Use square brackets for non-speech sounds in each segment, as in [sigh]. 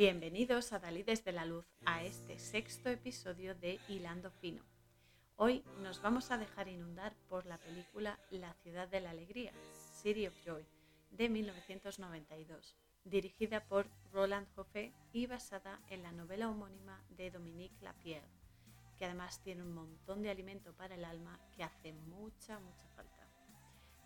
Bienvenidos a Dalí desde la Luz, a este sexto episodio de Hilando Fino. Hoy nos vamos a dejar inundar por la película La ciudad de la alegría, City of Joy, de 1992, dirigida por Roland Joffé y basada en la novela homónima de Dominique Lapierre, que además tiene un montón de alimento para el alma que hace mucha, mucha falta.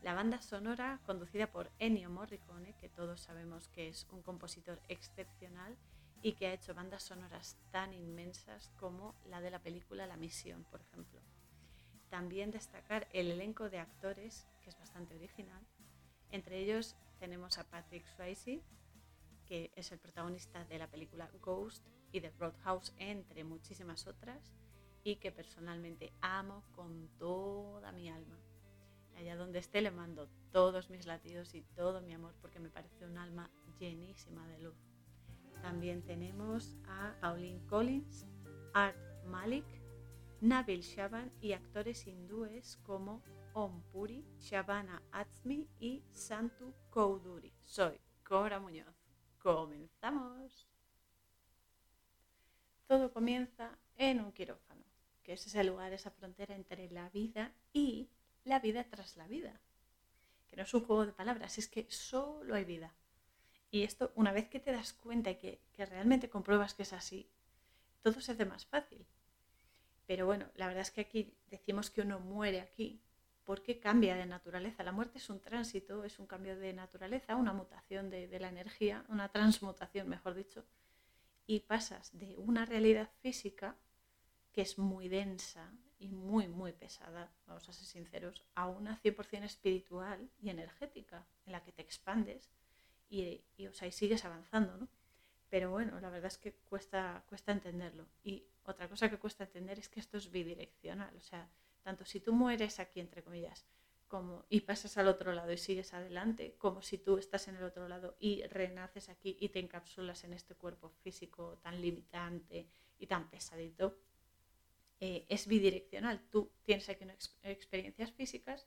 La banda sonora, conducida por Ennio Morricone, que todos sabemos que es un compositor excepcional y que ha hecho bandas sonoras tan inmensas como la de la película La Misión, por ejemplo. También destacar el elenco de actores, que es bastante original. Entre ellos tenemos a Patrick Swayze, que es el protagonista de la película Ghost y de Roadhouse, entre muchísimas otras, y que personalmente amo con toda mi alma. Allá donde esté le mando todos mis latidos y todo mi amor porque me parece un alma llenísima de luz. También tenemos a Pauline Collins, Art Malik, Nabil Shaban y actores hindúes como Om Puri, Shabana Azmi y Santu Kouduri. Soy Cora Muñoz. ¡Comenzamos! Todo comienza en un quirófano, que es ese lugar, esa frontera entre la vida y la vida tras la vida. Que no es un juego de palabras, es que solo hay vida. Y esto, una vez que te das cuenta y que, realmente compruebas que es así, todo se hace más fácil. Pero bueno, la verdad es que aquí decimos que uno muere aquí porque cambia de naturaleza. La muerte es un tránsito, es un cambio de naturaleza, una mutación de, de la energía, una transmutación, mejor dicho, y pasas de una realidad física que es muy densa, y muy, muy pesada, vamos a ser sinceros, a una 100% espiritual y energética, en la que te expandes y, y, o sea, y sigues avanzando, ¿no? Pero bueno, la verdad es que cuesta, cuesta entenderlo. Y otra cosa que cuesta entender es que esto es bidireccional, o sea, tanto si tú mueres aquí, entre comillas, como, y pasas al otro lado y sigues adelante, como si tú estás en el otro lado y renaces aquí y te encapsulas en este cuerpo físico tan limitante y tan pesadito, eh, es bidireccional. Tú tienes aquí unas experiencias físicas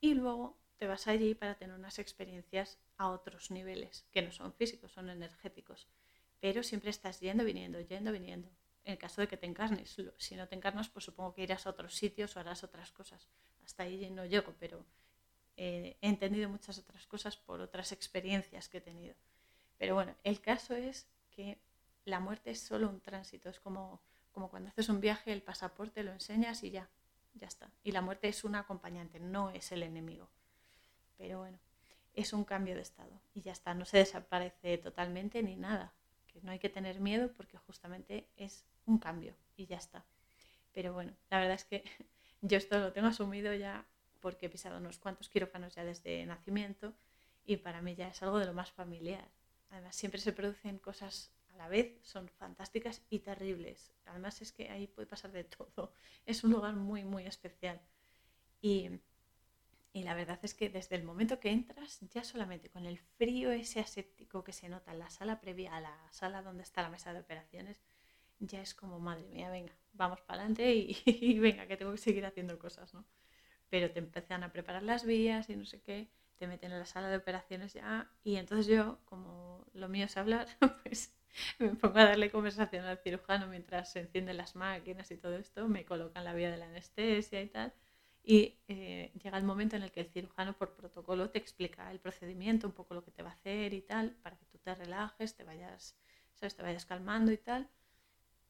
y luego te vas allí para tener unas experiencias a otros niveles, que no son físicos, son energéticos. Pero siempre estás yendo, viniendo, yendo, viniendo. En el caso de que te encarnes. Si no te encarnas, pues supongo que irás a otros sitios o harás otras cosas. Hasta ahí no llego, pero eh, he entendido muchas otras cosas por otras experiencias que he tenido. Pero bueno, el caso es que la muerte es solo un tránsito, es como como cuando haces un viaje, el pasaporte lo enseñas y ya, ya está. Y la muerte es un acompañante, no es el enemigo. Pero bueno, es un cambio de estado y ya está, no se desaparece totalmente ni nada. Que no hay que tener miedo porque justamente es un cambio y ya está. Pero bueno, la verdad es que [laughs] yo esto lo tengo asumido ya porque he pisado unos cuantos quirófanos ya desde nacimiento y para mí ya es algo de lo más familiar. Además, siempre se producen cosas la vez son fantásticas y terribles. Además es que ahí puede pasar de todo. [laughs] Es un lugar muy, muy especial. Y, y la verdad es que desde el momento que entras, ya solamente con el frío ese aséptico que se nota en la sala previa a la sala donde está la mesa de operaciones, ya es como, madre mía, venga, vamos para adelante y, [laughs] y, venga, que tengo que seguir haciendo cosas, ¿no? Pero te empiezan a preparar las vías y no sé qué, te meten en la sala de operaciones ya, y entonces yo, como lo mío es hablar, [laughs] pues [laughs] me pongo a darle conversación al cirujano mientras se encienden las máquinas y todo esto, me colocan la vía de la anestesia y tal. Y eh, llega el momento en el que el cirujano por protocolo te explica el procedimiento, un poco lo que te va a hacer y tal, para que tú te relajes, te vayas, ¿sabes? Te vayas calmando y tal.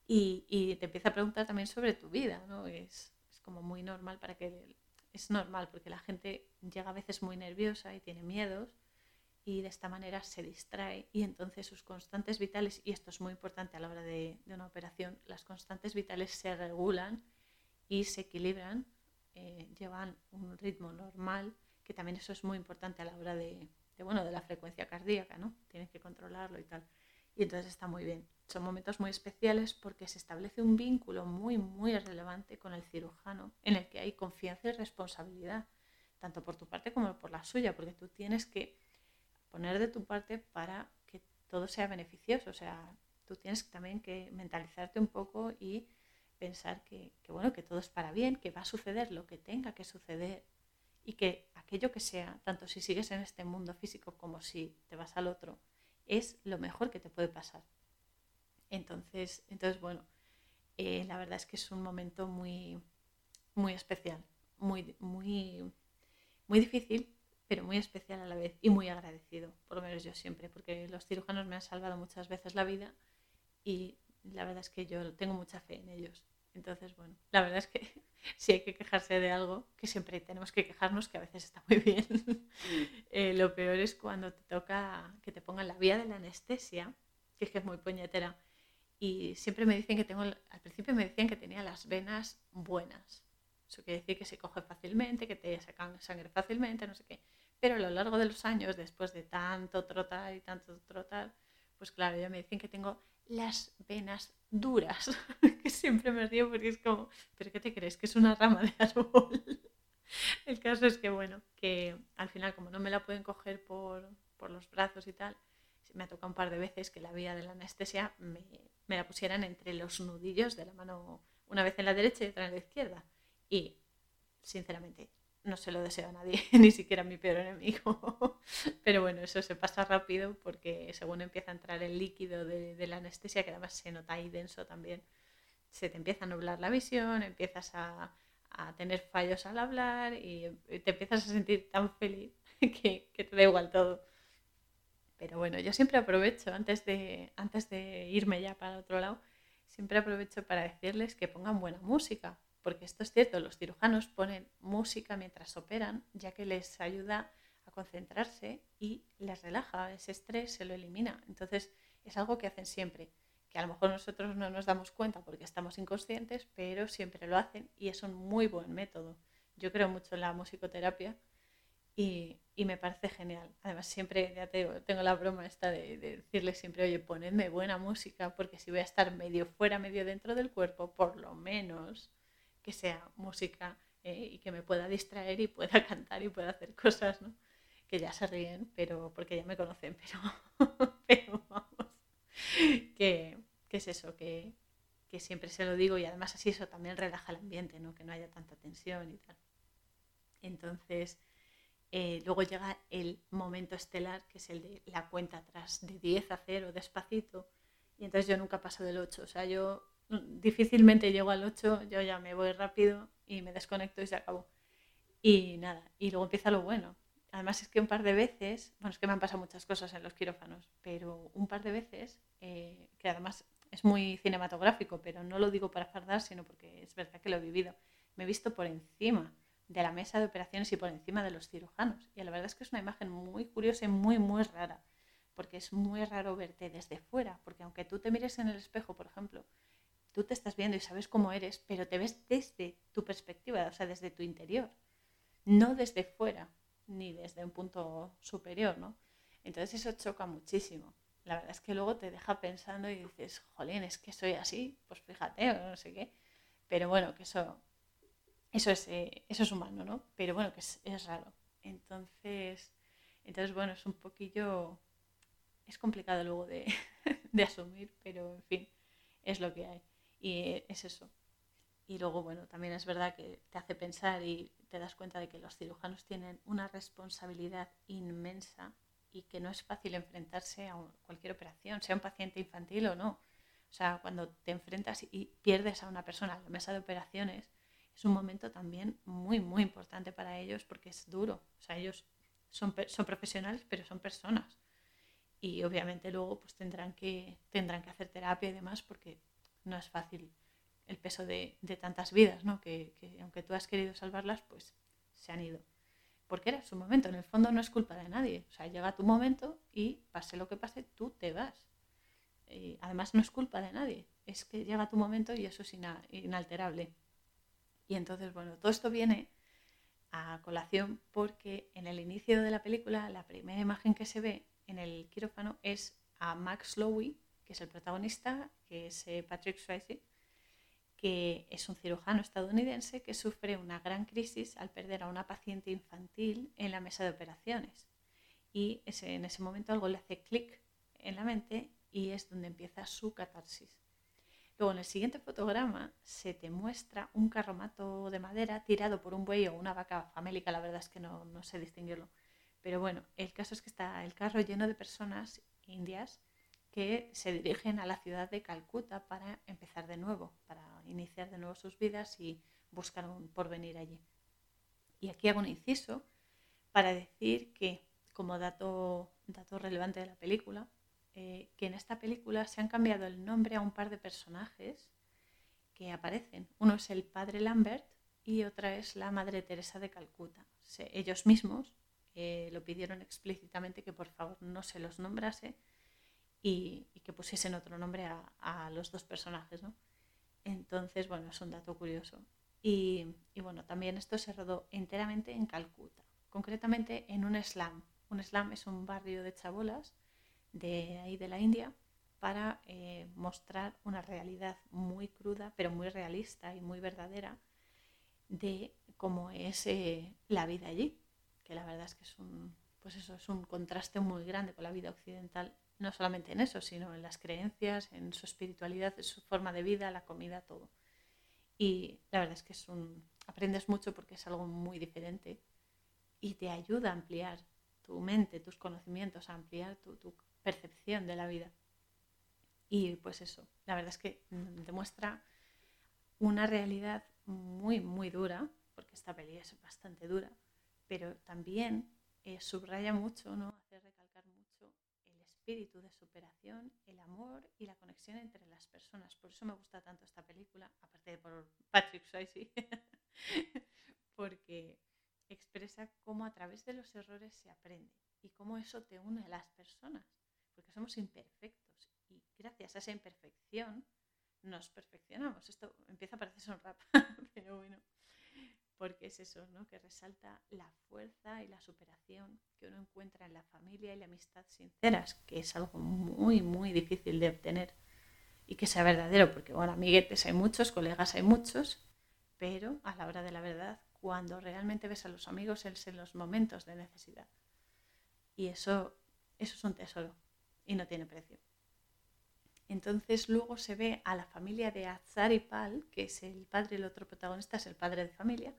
Y, y te empieza a preguntar también sobre tu vida, ¿no? Es, es como muy normal para que... Es normal porque la gente llega a veces muy nerviosa y tiene miedos y de esta manera se distrae y entonces sus constantes vitales, y esto es muy importante a la hora de, una operación, las constantes vitales se regulan y se equilibran, eh, llevan un ritmo normal, que también eso es muy importante a la hora de, bueno, de la frecuencia cardíaca, ¿no? Tienes que controlarlo y tal. Y entonces está muy bien. Son momentos muy especiales porque se establece un vínculo muy, muy relevante con el cirujano en el que hay confianza y responsabilidad, tanto por tu parte como por la suya, porque tú tienes que poner de tu parte para que todo sea beneficioso. O sea, tú tienes también que mentalizarte un poco y pensar que, bueno, que todo es para bien, que va a suceder lo que tenga que suceder y que aquello que sea, tanto si sigues en este mundo físico como si te vas al otro, es lo mejor que te puede pasar. Entonces, entonces bueno, eh, la verdad es que es un momento muy, muy especial, muy, muy, muy difícil, pero muy especial a la vez y muy agradecido, por lo menos yo siempre, porque los cirujanos me han salvado muchas veces la vida y la verdad es que yo tengo mucha fe en ellos. Entonces, bueno, la verdad es que [laughs] si hay que quejarse de algo, que siempre tenemos que quejarnos, que a veces está muy bien. [laughs] Eh, lo peor es cuando te toca que te pongan la vía de la anestesia, que es que es muy puñetera. Y siempre me dicen que tengo, al principio me decían que tenía las venas buenas. Eso quiere decir que se coge fácilmente, que te sacan sangre fácilmente, no sé qué. Pero a lo largo de los años, después de tanto trotar y tanto trotar, pues claro, ya me dicen que tengo las venas duras, [laughs] que siempre me río porque es como, ¿pero qué te crees? Que es una rama de árbol. [laughs] El caso es que, bueno, que al final como no me la pueden coger por, por los brazos y tal, me ha tocado un par de veces que la vía de la anestesia me, me la pusieran entre los nudillos de la mano, una vez en la derecha y otra en la izquierda. Y, sinceramente, no se lo deseo a nadie, [laughs] ni siquiera a mi peor enemigo. [laughs] Pero bueno, eso se pasa rápido porque según empieza a entrar el líquido de, la anestesia, que además se nota ahí denso también, se te empieza a nublar la visión, empiezas a, tener fallos al hablar y te empiezas a sentir tan feliz [laughs] que, que, te da igual todo. Pero bueno, yo siempre aprovecho, antes de, antes de irme ya para otro lado, siempre aprovecho para decirles que pongan buena música, porque esto es cierto, los cirujanos ponen música mientras operan, ya que les ayuda a concentrarse y les relaja, ese estrés se lo elimina. Entonces es algo que hacen siempre, que a lo mejor nosotros no nos damos cuenta porque estamos inconscientes, pero siempre lo hacen y es un muy buen método. Yo creo mucho en la musicoterapia y, me parece genial. Además, siempre ya tengo la broma esta de, de, decirles siempre, oye, ponedme buena música, porque si voy a estar medio fuera, medio dentro del cuerpo, por lo menos que sea música eh, y que me pueda distraer y pueda [laughs] cantar y pueda hacer cosas, ¿no? Que ya se ríen, pero porque ya me conocen, [laughs] pero, pero vamos, que, es eso, que, siempre se lo digo y además así eso también relaja el ambiente, ¿no? Que no haya tanta tensión y tal. Entonces, eh, luego llega el momento estelar, que es el de la cuenta atrás, de 10 a 0, despacito, y entonces yo nunca paso del 8, o sea, yo difícilmente llego al 8, yo ya me voy rápido y me desconecto y se acabó. Y nada, y luego empieza lo bueno. Además es que un par de veces, bueno, es que me han pasado muchas cosas en los quirófanos, pero un par de veces, eh, que además es muy cinematográfico, pero no lo digo para fardar, sino porque es verdad que lo he vivido. Me he visto por encima de la mesa de operaciones y por encima de los cirujanos. Y la verdad es que es una imagen muy curiosa y muy, muy rara, porque es muy raro verte desde fuera, porque aunque tú te mires en el espejo, por ejemplo, tú te estás viendo y sabes cómo eres, pero te ves desde tu perspectiva, o sea, desde tu interior, no desde fuera, ni desde un punto superior, ¿no? Entonces eso choca muchísimo. La verdad es que luego te deja pensando y dices, jolín, es que soy así, pues fíjate, o no sé qué. Pero bueno, que eso, eso, es, eh, eso es humano, ¿no? Pero bueno, que es, es raro. Entonces, entonces, bueno, es un poquillo, es complicado luego de, [laughs] de asumir, pero en fin, es lo que hay. Y es eso. Y luego, bueno, también es verdad que te hace pensar y te das cuenta de que los cirujanos tienen una responsabilidad inmensa y que no es fácil enfrentarse a cualquier operación, sea un paciente infantil o no. O sea, cuando te enfrentas y pierdes a una persona en la mesa de operaciones, es un momento también muy, muy importante para ellos porque es duro. O sea, ellos son, son profesionales, pero son personas. Y obviamente luego pues tendrán que, tendrán que hacer terapia y demás porque no es fácil el peso de, tantas vidas, ¿no? Que, aunque tú has querido salvarlas, pues se han ido. Porque era su momento, en el fondo no es culpa de nadie. O sea, llega tu momento y pase lo que pase, tú te vas. Y además no es culpa de nadie, es que llega tu momento y eso es inalterable. Y entonces, bueno, todo esto viene a colación porque en el inicio de la película, la primera imagen que se ve en el quirófano es a Max Lowy que es el protagonista, que es eh, Patrick Swayze, que es un cirujano estadounidense que sufre una gran crisis al perder a una paciente infantil en la mesa de operaciones. Y en ese momento algo le hace clic en la mente y es donde empieza su catarsis. Luego en el siguiente fotograma se te muestra un carromato de madera tirado por un buey o una vaca famélica, la verdad es que no, no sé distinguirlo. Pero bueno, el caso es que está el carro lleno de personas indias que se dirigen a la ciudad de Calcuta para empezar de nuevo, para iniciar de nuevo sus vidas y buscar un porvenir allí. Y aquí hago un inciso para decir que, como dato, dato relevante de la película, eh, que en esta película se han cambiado el nombre a un par de personajes que aparecen. Uno es el padre Lambert y otra es la madre Teresa de Calcuta. ellos mismos eh, lo pidieron explícitamente que por favor no se los nombrase y, que pusiesen otro nombre a, los dos personajes. ¿no? Entonces, bueno, es un dato curioso. Y, y, bueno, también esto se rodó enteramente en Calcuta, concretamente en un slam. Un slam es un barrio de chabolas de ahí de la India para eh, mostrar una realidad muy cruda, pero muy realista y muy verdadera de cómo es eh, la vida allí, que la verdad es que es un, pues eso, es un contraste muy grande con la vida occidental, no solamente en eso, sino en las creencias, en su espiritualidad, en su forma de vida, la comida, todo. Y la verdad es que es un, aprendes mucho porque es algo muy diferente y te ayuda a ampliar tu mente, tus conocimientos, a ampliar tu, tu percepción de la vida. Y pues eso, la verdad es que demuestra una realidad muy, muy dura, porque esta peli es bastante dura, pero también eh, subraya mucho, ¿no? Espíritu de superación, el amor y la conexión entre las personas. Por eso me gusta tanto esta película, aparte de por Patrick Swayze, [laughs] porque expresa cómo a través de los errores se aprende y cómo eso te une a las personas porque somos imperfectos y gracias a esa imperfección nos perfeccionamos. Esto empieza a parecer un rap, [laughs] pero bueno, porque es eso, ¿no? Que resalta la fuerza y la superación que uno encuentra en la familia y la amistad sinceras, que es algo muy, muy difícil de obtener y que sea verdadero, porque bueno, amiguetes hay muchos, colegas hay muchos, pero a la hora de la verdad, cuando realmente ves a los amigos es en los momentos de necesidad. Y eso, eso es un tesoro y no tiene precio. Entonces luego se ve a la familia de Azar y Pal, que es el padre, el otro protagonista es el padre de familia,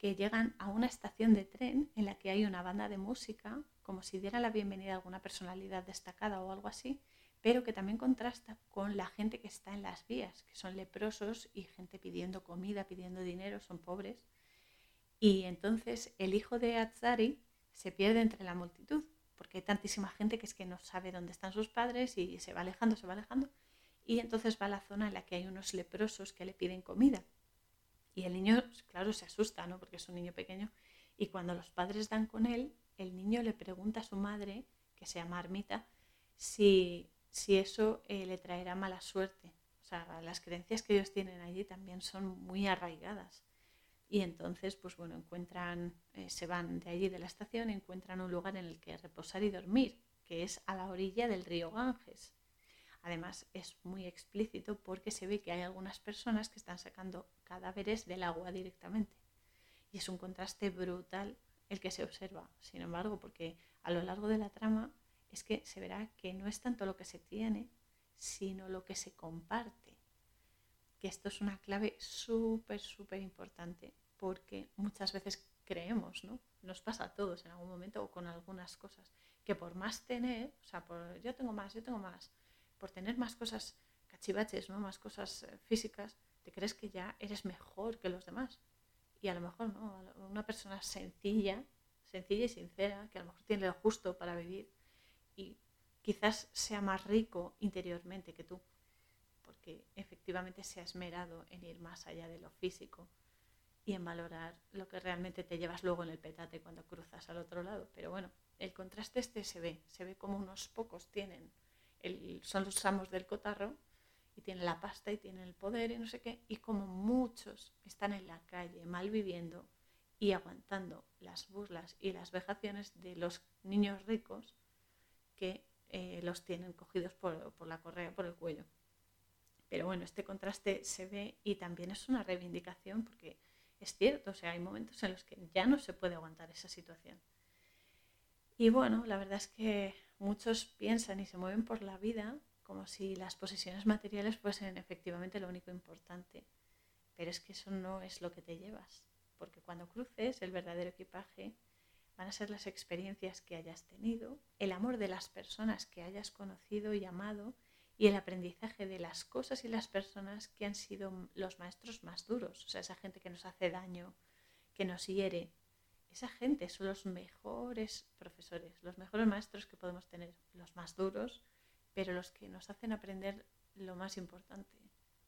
que llegan a una estación de tren en la que hay una banda de música, como si diera la bienvenida a alguna personalidad destacada o algo así, pero que también contrasta con la gente que está en las vías, que son leprosos y gente pidiendo comida, pidiendo dinero, son pobres. Y entonces el hijo de Azari se pierde entre la multitud porque hay tantísima gente que es que no sabe dónde están sus padres y se va alejando, se va alejando. Y entonces va a la zona en la que hay unos leprosos que le piden comida. Y el niño, claro, se asusta, ¿no? Porque es un niño pequeño. Y cuando los padres dan con él, el niño le pregunta a su madre, que se llama Armita, si, si eso eh, le traerá mala suerte. O sea, las creencias que ellos tienen allí también son muy arraigadas. Y entonces, pues bueno, encuentran, eh, se van de allí de la estación, encuentran un lugar en el que reposar y dormir, que es a la orilla del río Ganges. Además, es muy explícito porque se ve que hay algunas personas que están sacando cadáveres del agua directamente. Y es un contraste brutal el que se observa. Sin embargo, porque a lo largo de la trama es que se verá que no es tanto lo que se tiene, sino lo que se comparte que esto es una clave súper, súper importante porque muchas veces creemos, ¿no? Nos pasa a todos en algún momento o con algunas cosas, que por más tener, o sea, por yo tengo más, yo tengo más, por tener más cosas cachivaches, ¿no? Más cosas eh, físicas, te crees que ya eres mejor que los demás. Y a lo mejor, ¿no? Una persona sencilla, sencilla y sincera, que a lo mejor tiene lo justo para vivir y quizás sea más rico interiormente que tú porque efectivamente se ha esmerado en ir más allá de lo físico y en valorar lo que realmente te llevas luego en el petate cuando cruzas al otro lado. Pero bueno, el contraste este se ve, se ve como unos pocos tienen, son los amos del cotarro y tienen la pasta y tienen el poder y no sé qué, y como muchos están en la calle mal viviendo y aguantando las burlas y las vejaciones de los niños ricos que eh, los tienen cogidos por la correa, por el cuello. Pero bueno, este contraste se ve y también es una reivindicación porque es cierto, o sea, hay momentos en los que ya no se puede aguantar esa situación. Y bueno, la verdad es que muchos piensan y se mueven por la vida como si las posesiones materiales fuesen efectivamente lo único importante. Pero es que eso no es lo que te llevas, porque cuando cruces el verdadero equipaje van a ser las experiencias que hayas tenido, el amor de las personas que hayas conocido y amado y el aprendizaje de las cosas y las personas que han sido los maestros más duros, o sea, esa gente que nos hace daño, que nos hiere. Esa gente son los mejores profesores, los mejores maestros que podemos tener, los más duros, pero los que nos hacen aprender lo más importante.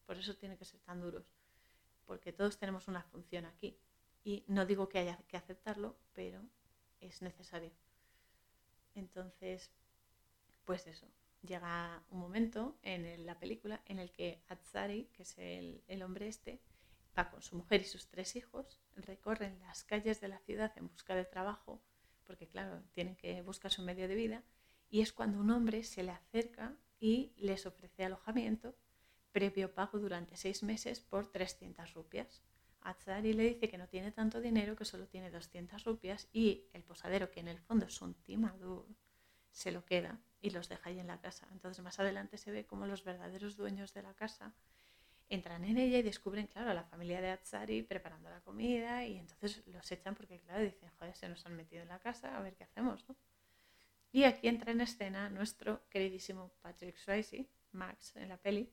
Por eso tienen que ser tan duros, porque todos tenemos una función aquí. Y no digo que haya que aceptarlo, pero es necesario. Entonces, pues eso, llega un momento en la película en el que Atsari, que es el, hombre este, va con su mujer y sus tres hijos, recorren las calles de la ciudad en busca de trabajo, porque claro, tienen que buscar su medio de vida, y es cuando un hombre se le acerca y les ofrece alojamiento previo pago durante seis meses por 300 rupias. Atsari le dice que no tiene tanto dinero, que solo tiene 200 rupias y el posadero, que en el fondo es un timador, se lo queda y los deja ahí en la casa. Entonces más adelante se ve como los verdaderos dueños de la casa entran en ella y descubren, claro, a la familia de Atsari preparando la comida y entonces los echan porque, claro, dicen, joder, se nos han metido en la casa, a ver qué hacemos, ¿no? Y aquí entra en escena nuestro queridísimo Patrick Swayze, Max, en la peli,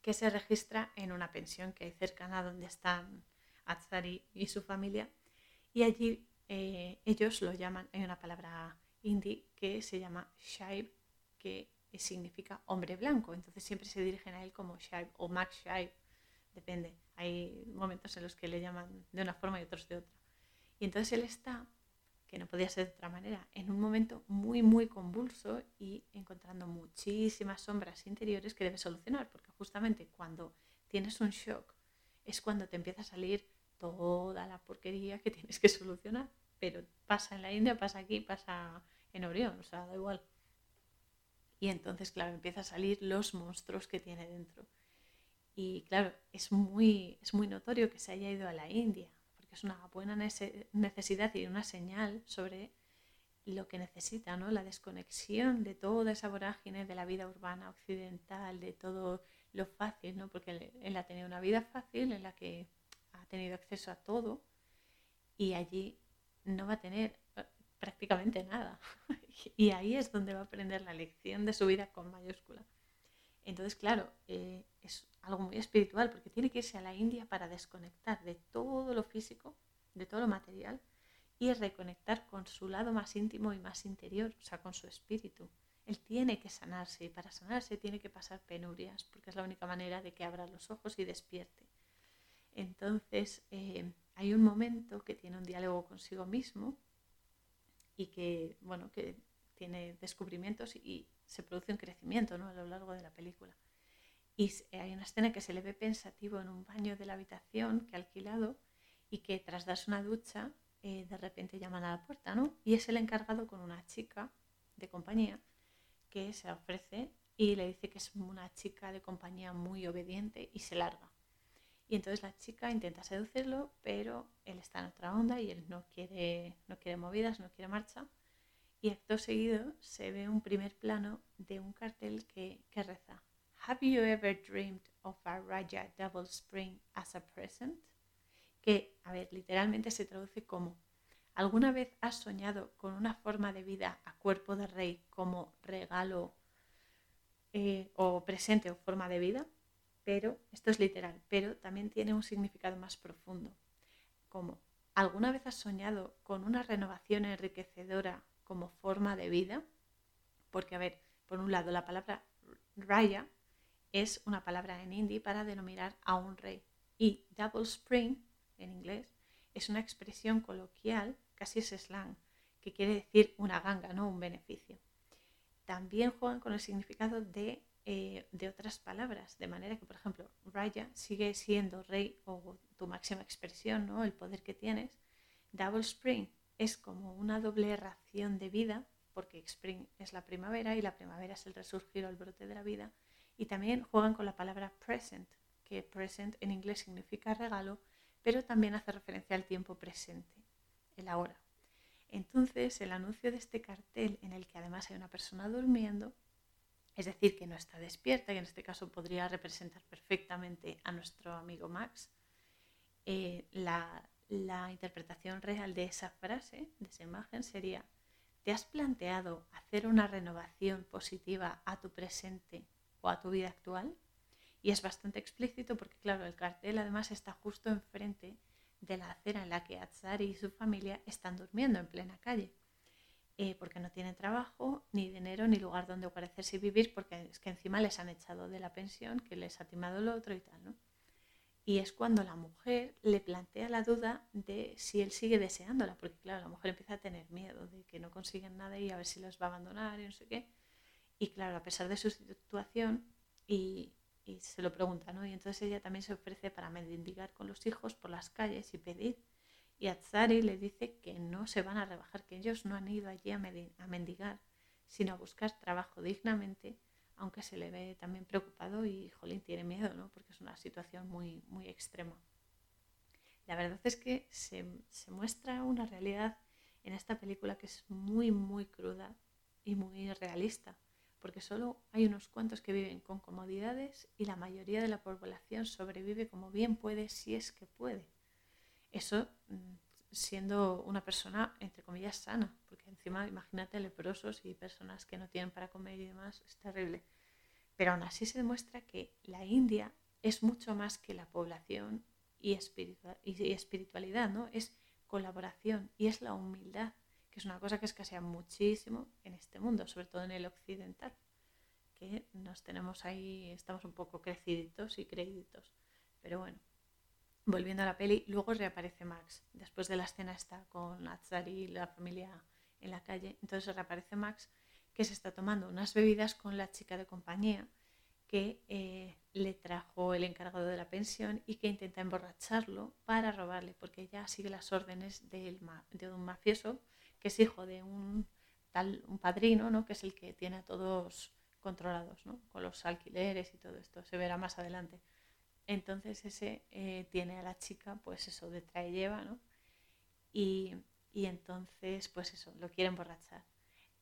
que se registra en una pensión que hay cercana donde están Atsari y su familia. Y allí eh, ellos lo llaman, hay una palabra hindi que se llama Shaib, que significa hombre blanco. Entonces siempre se dirigen a él como Shaib o Max Shaib, depende. Hay momentos en los que le llaman de una forma y otros de otra. Y entonces él está que no podía ser de otra manera, en un momento muy, muy convulso y encontrando muchísimas sombras interiores que debe solucionar, porque justamente cuando tienes un shock es cuando te empieza a salir toda la porquería que tienes que solucionar. Pero pasa en la India, pasa aquí, pasa en Orión, o sea, da igual. Y entonces, claro, empieza a salir los monstruos que tiene dentro. Y claro, es muy, es muy notorio que se haya ido a la India, es una buena necesidad y una señal sobre lo que necesita, ¿no? La desconexión de toda esa vorágine de la vida urbana occidental, de todo lo fácil, ¿no? Porque él ha tenido una vida fácil en la que ha tenido acceso a todo y allí no va a tener prácticamente nada. [laughs] y ahí es donde va a aprender la lección de su vida con mayúscula. Entonces, claro, eh, es algo muy espiritual porque tiene que irse a la India para desconectar de todo lo físico, de todo lo material y reconectar con su lado más íntimo y más interior, o sea, con su espíritu. Él tiene que sanarse y para sanarse tiene que pasar penurias porque es la única manera de que abra los ojos y despierte. Entonces, eh, hay un momento que tiene un diálogo consigo mismo y que, bueno, que tiene descubrimientos y, se produce un crecimiento ¿no? a lo largo de la película. Y hay una escena que se le ve pensativo en un baño de la habitación que ha alquilado y que tras darse una ducha eh, de repente llaman a la puerta, ¿no? Y es el encargado con una chica de compañía que se ofrece y le dice que es una chica de compañía muy obediente y se larga. Y entonces la chica intenta seducirlo, pero él está en otra onda y él no quiere, no quiere movidas, no quiere marcha y acto seguido se ve un primer plano de un cartel que, que reza Have you ever dreamed of a Raja Double Spring as a present? Que, a ver, literalmente se traduce como ¿Alguna vez has soñado con una forma de vida a cuerpo de rey como regalo eh, o presente o forma de vida? Pero, esto es literal, pero también tiene un significado más profundo, como ¿alguna vez has soñado con una renovación enriquecedora como forma de vida, porque a ver, por un lado la palabra raya es una palabra en hindi para denominar a un rey y double spring en inglés es una expresión coloquial, casi es slang, que quiere decir una ganga, no un beneficio. También juegan con el significado de, eh, de otras palabras, de manera que, por ejemplo, raya sigue siendo rey o tu máxima expresión, ¿no? el poder que tienes. Double spring es como una doble ración de vida, porque Spring es la primavera y la primavera es el resurgir o el brote de la vida. Y también juegan con la palabra present, que present en inglés significa regalo, pero también hace referencia al tiempo presente, el ahora. Entonces, el anuncio de este cartel, en el que además hay una persona durmiendo, es decir, que no está despierta, y en este caso podría representar perfectamente a nuestro amigo Max, eh, la, la interpretación real de esa frase, de esa imagen, sería, ¿te has planteado hacer una renovación positiva a tu presente o a tu vida actual? Y es bastante explícito porque, claro, el cartel además está justo enfrente de la acera en la que Atzari y su familia están durmiendo en plena calle. Eh, porque no tienen trabajo, ni dinero, ni lugar donde parecerse y vivir, porque es que encima les han echado de la pensión, que les ha timado el otro y tal, ¿no? Y es cuando la mujer le plantea la duda de si él sigue deseándola, porque claro, la mujer empieza a tener miedo de que no consiguen nada y a ver si los va a abandonar y no sé qué. Y claro, a pesar de su situación, y, y se lo pregunta, ¿no? Y entonces ella también se ofrece para mendigar con los hijos por las calles y pedir. Y Atzari le dice que no se van a rebajar, que ellos no han ido allí a, mendigar, sino a buscar trabajo dignamente aunque se le ve también preocupado y, jolín, tiene miedo, ¿no? Porque es una situación muy, muy extrema. La verdad es que se, muestra una realidad en esta película que es muy, muy cruda y muy realista, porque solo hay unos cuantos que viven con comodidades y la mayoría de la población sobrevive como bien puede si es que puede. Eso mm, siendo una persona, entre comillas, sana, porque encima imagínate leprosos y personas que no tienen para comer y demás, es terrible. Pero aún así se demuestra que la India es mucho más que la población y, espiritualidad, ¿no? Es colaboración y es la humildad, que es una cosa que escasea muchísimo en este mundo, sobre todo en el occidental, que nos tenemos ahí, estamos un poco creciditos y créditos. Pero bueno, volviendo a la peli, luego reaparece Max. Después de la escena está con Azari y la familia en la calle. Entonces reaparece Max que se está tomando unas bebidas con la chica de compañía que eh, le trajo el encargado de la pensión y que intenta emborracharlo para robarle, porque ella sigue las órdenes de un mafioso que es hijo de un tal un padrino, ¿no? que es el que tiene a todos controlados, ¿no? con los alquileres y todo esto. Se verá más adelante. Entonces ese eh, tiene a la chica, pues eso, de trae lleva, ¿no? Y, entonces, pues eso, lo quiere emborrachar.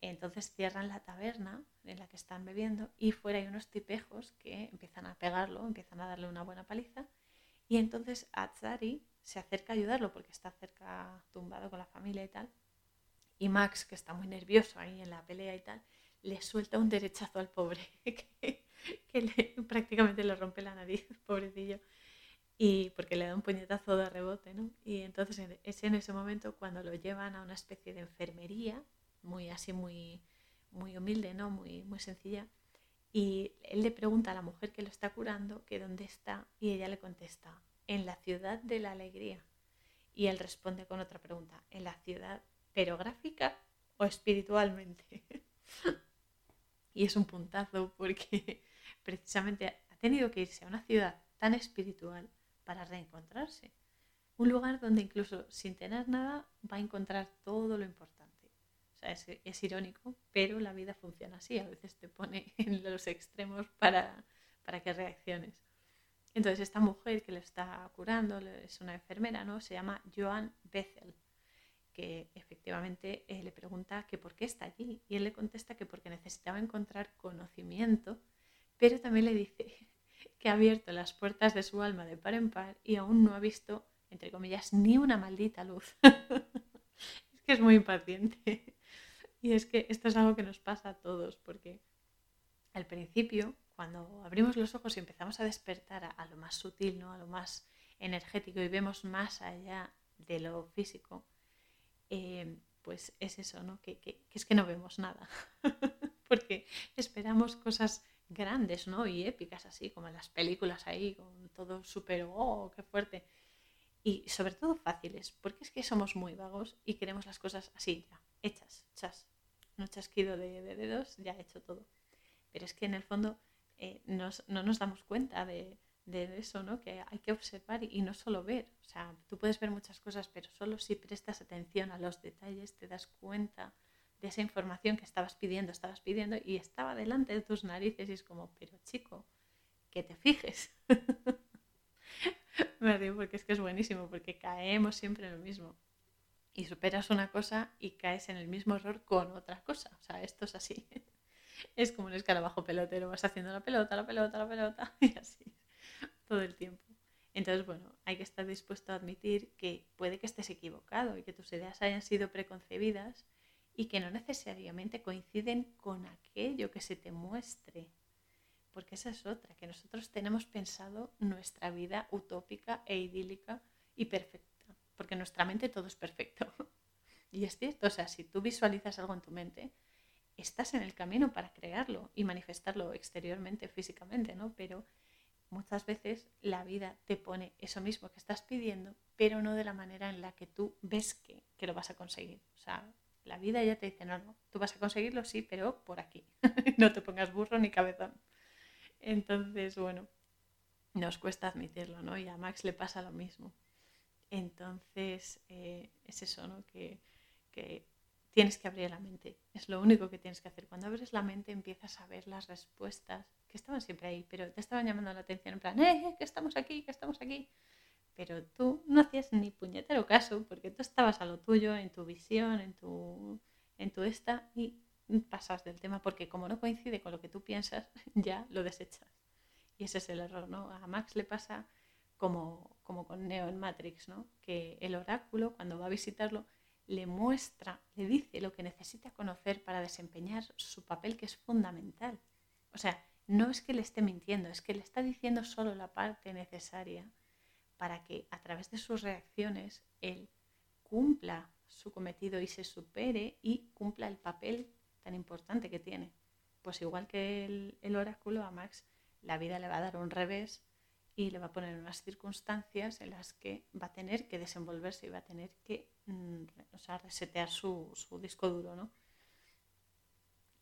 Entonces cierran la taberna en la que están bebiendo y fuera hay unos tipejos que empiezan a pegarlo, empiezan a darle una buena paliza. Y entonces Atzari se acerca a ayudarlo porque está cerca tumbado con la familia y tal. Y Max, que está muy nervioso ahí en la pelea y tal, le suelta un derechazo al pobre [laughs] [laughs] prácticamente le rompe la nariz, [laughs] pobrecillo, y porque le da un puñetazo de rebote, ¿no? Y entonces es en ese momento cuando lo llevan a una especie de enfermería, muy así, muy, muy humilde, ¿no? Muy, muy sencilla. Y él le pregunta a la mujer que lo está curando que dónde está y ella le contesta, en la ciudad de la alegría. Y él responde con otra pregunta, ¿en la ciudad pero gráfica o espiritualmente? [laughs] y es un puntazo porque precisamente ha tenido que irse a una ciudad tan espiritual para reencontrarse. Un lugar donde incluso sin tener nada va a encontrar todo lo importante. O sea, es, irónico, pero la vida funciona así. A veces te pone [laughs] en los extremos para, para que reacciones. Entonces esta mujer que le está curando es una enfermera, ¿no? Se llama Joan Bethel que efectivamente eh, le pregunta que por qué está allí y él le contesta que porque necesitaba encontrar conocimiento, pero también le dice [laughs] que ha abierto las puertas de su alma de par en par y aún no ha visto, entre comillas, ni una maldita luz. [laughs] es que es muy impaciente. Y es que esto es algo que nos pasa a todos, porque al principio, cuando abrimos los ojos y empezamos a despertar a, lo más sutil, ¿no? a lo más energético y vemos más allá de lo físico, eh, pues es eso, ¿no? Que, es que no vemos nada, [laughs] porque esperamos cosas grandes, ¿no? Y épicas así, como en las películas ahí, con todo súper, oh, qué fuerte. Y sobre todo fáciles, porque es que somos muy vagos y queremos las cosas así, ya, hechas, chas. No chasquido de, dedos, ya he hecho todo. Pero es que en el fondo eh, no nos damos cuenta de, de eso, ¿no? Que hay que observar y, no solo ver. O sea, tú puedes ver muchas cosas, pero solo si prestas atención a los detalles te das cuenta de esa información que estabas pidiendo, estabas pidiendo y estaba delante de tus narices y es como, pero chico, que te fijes. [laughs] Me río porque es que es buenísimo, porque caemos siempre en lo mismo. Y superas una cosa y caes en el mismo error con otra cosa. O sea, esto es así. [laughs] Es como un escarabajo pelotero, vas haciendo la pelota, la pelota, la pelota [laughs] y así todo el tiempo. Entonces, bueno, hay que estar dispuesto a admitir que puede que estés equivocado y que tus ideas hayan sido preconcebidas y que no necesariamente coinciden con aquello que se te muestre. Porque esa es otra, que nosotros tenemos pensado nuestra vida utópica e idílica y perfecta, porque en nuestra mente todo es perfecto. [laughs] Y es cierto, o sea, si tú visualizas algo en tu mente, estás en el camino para crearlo y manifestarlo exteriormente, físicamente, ¿no? Pero muchas veces la vida te pone eso mismo que estás pidiendo, pero no de la manera en la que tú ves que, que lo vas a conseguir. O sea, la vida ya te dice, no, no, tú vas a conseguirlo, sí, pero por aquí. [laughs] no te pongas burro ni cabezón. Entonces, bueno, nos cuesta admitirlo, ¿no? Y a Max le pasa lo mismo. Entonces, eh, es eso, ¿no? Que, que tienes que abrir la mente. Es lo único que tienes que hacer. Cuando abres la mente empiezas a ver las respuestas que estaban siempre ahí, pero te estaban llamando la atención en plan, eh, que estamos aquí, que estamos aquí pero tú no hacías ni puñetero caso porque tú estabas a lo tuyo, en tu visión, en tu, en tu esta y pasas del tema porque como no coincide con lo que tú piensas, [laughs] ya lo desechas. Y ese es el error, ¿no? A Max le pasa como, como con Neo en Matrix, ¿no? Que el oráculo, cuando va a visitarlo, le muestra, le dice lo que necesita conocer para desempeñar su papel que es fundamental. O sea, no es que le esté mintiendo, es que le está diciendo solo la parte necesaria para que a través de sus reacciones él cumpla su cometido y se supere y cumpla el papel tan importante que tiene. Pues igual que el, oráculo a Max, la vida le va a dar un revés y le va a poner unas circunstancias en las que va a tener que desenvolverse y va a tener que mm, resetear su, su disco duro, ¿no?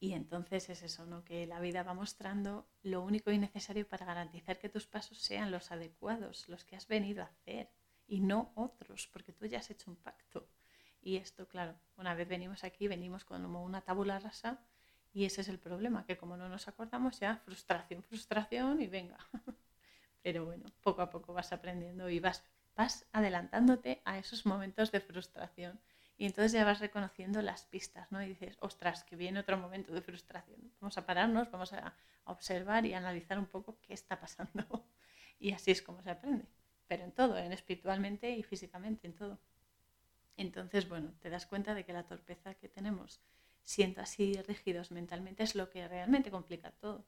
Y entonces es eso, ¿no? Que la vida va mostrando lo único y necesario para garantizar que tus pasos sean los adecuados, los que has venido a hacer, y no otros, porque tú ya has hecho un pacto. Y esto, claro, una vez venimos aquí, venimos como una tabula rasa, y ese es el problema, que como no nos acordamos ya, frustración, frustración, y venga. [laughs] Pero bueno, poco a poco vas aprendiendo y vas, vas adelantándote a esos momentos de frustración y entonces ya vas reconociendo las pistas, ¿no? Y dices, ostras, que viene otro momento de frustración. Vamos a pararnos, vamos a observar y analizar un poco qué está pasando. [laughs] y así es como se aprende. Pero en todo, en espiritualmente y físicamente, en todo. Entonces, bueno, te das cuenta de que la torpeza que tenemos, siendo así rígidos mentalmente, es lo que realmente complica todo.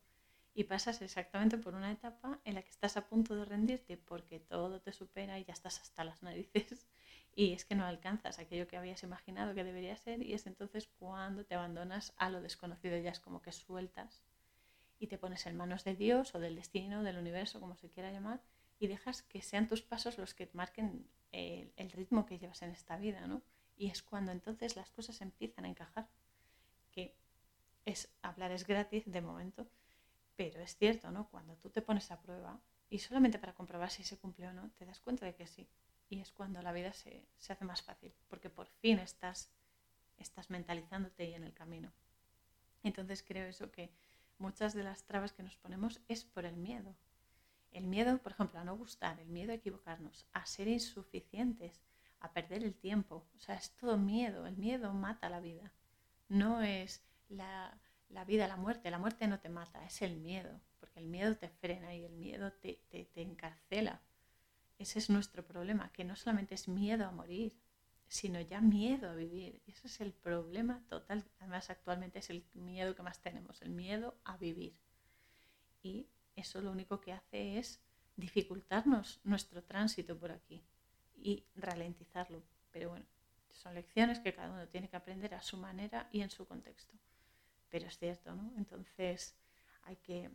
Y pasas exactamente por una etapa en la que estás a punto de rendirte porque todo te supera y ya estás hasta las narices y es que no alcanzas aquello que habías imaginado que debería ser y es entonces cuando te abandonas a lo desconocido, ya es como que sueltas y te pones en manos de Dios o del destino, del universo, como se quiera llamar, y dejas que sean tus pasos los que marquen el, el ritmo que llevas en esta vida, ¿no? Y es cuando entonces las cosas empiezan a encajar, que es hablar es gratis de momento, pero es cierto, ¿no? Cuando tú te pones a prueba y solamente para comprobar si se cumple o no, te das cuenta de que sí, y es cuando la vida se, hace más fácil, porque por fin estás, estás mentalizándote y en el camino. Entonces creo eso que muchas de las trabas que nos ponemos es por el miedo. El miedo, por ejemplo, a no gustar, el miedo a equivocarnos, a ser insuficientes, a perder el tiempo. O sea, es todo miedo. El miedo mata la vida. No es la, vida, la muerte. La muerte no te mata, es el miedo. Porque el miedo te frena y el miedo te, te, te encarcela. Ese es nuestro problema, que no solamente es miedo a morir, sino ya miedo a vivir. Y ese es el problema total. Además, actualmente es el miedo que más tenemos, el miedo a vivir. Y eso lo único que hace es dificultarnos nuestro tránsito por aquí y ralentizarlo. Pero bueno, son lecciones que cada uno tiene que aprender a su manera y en su contexto. Pero es cierto, ¿no? Entonces hay que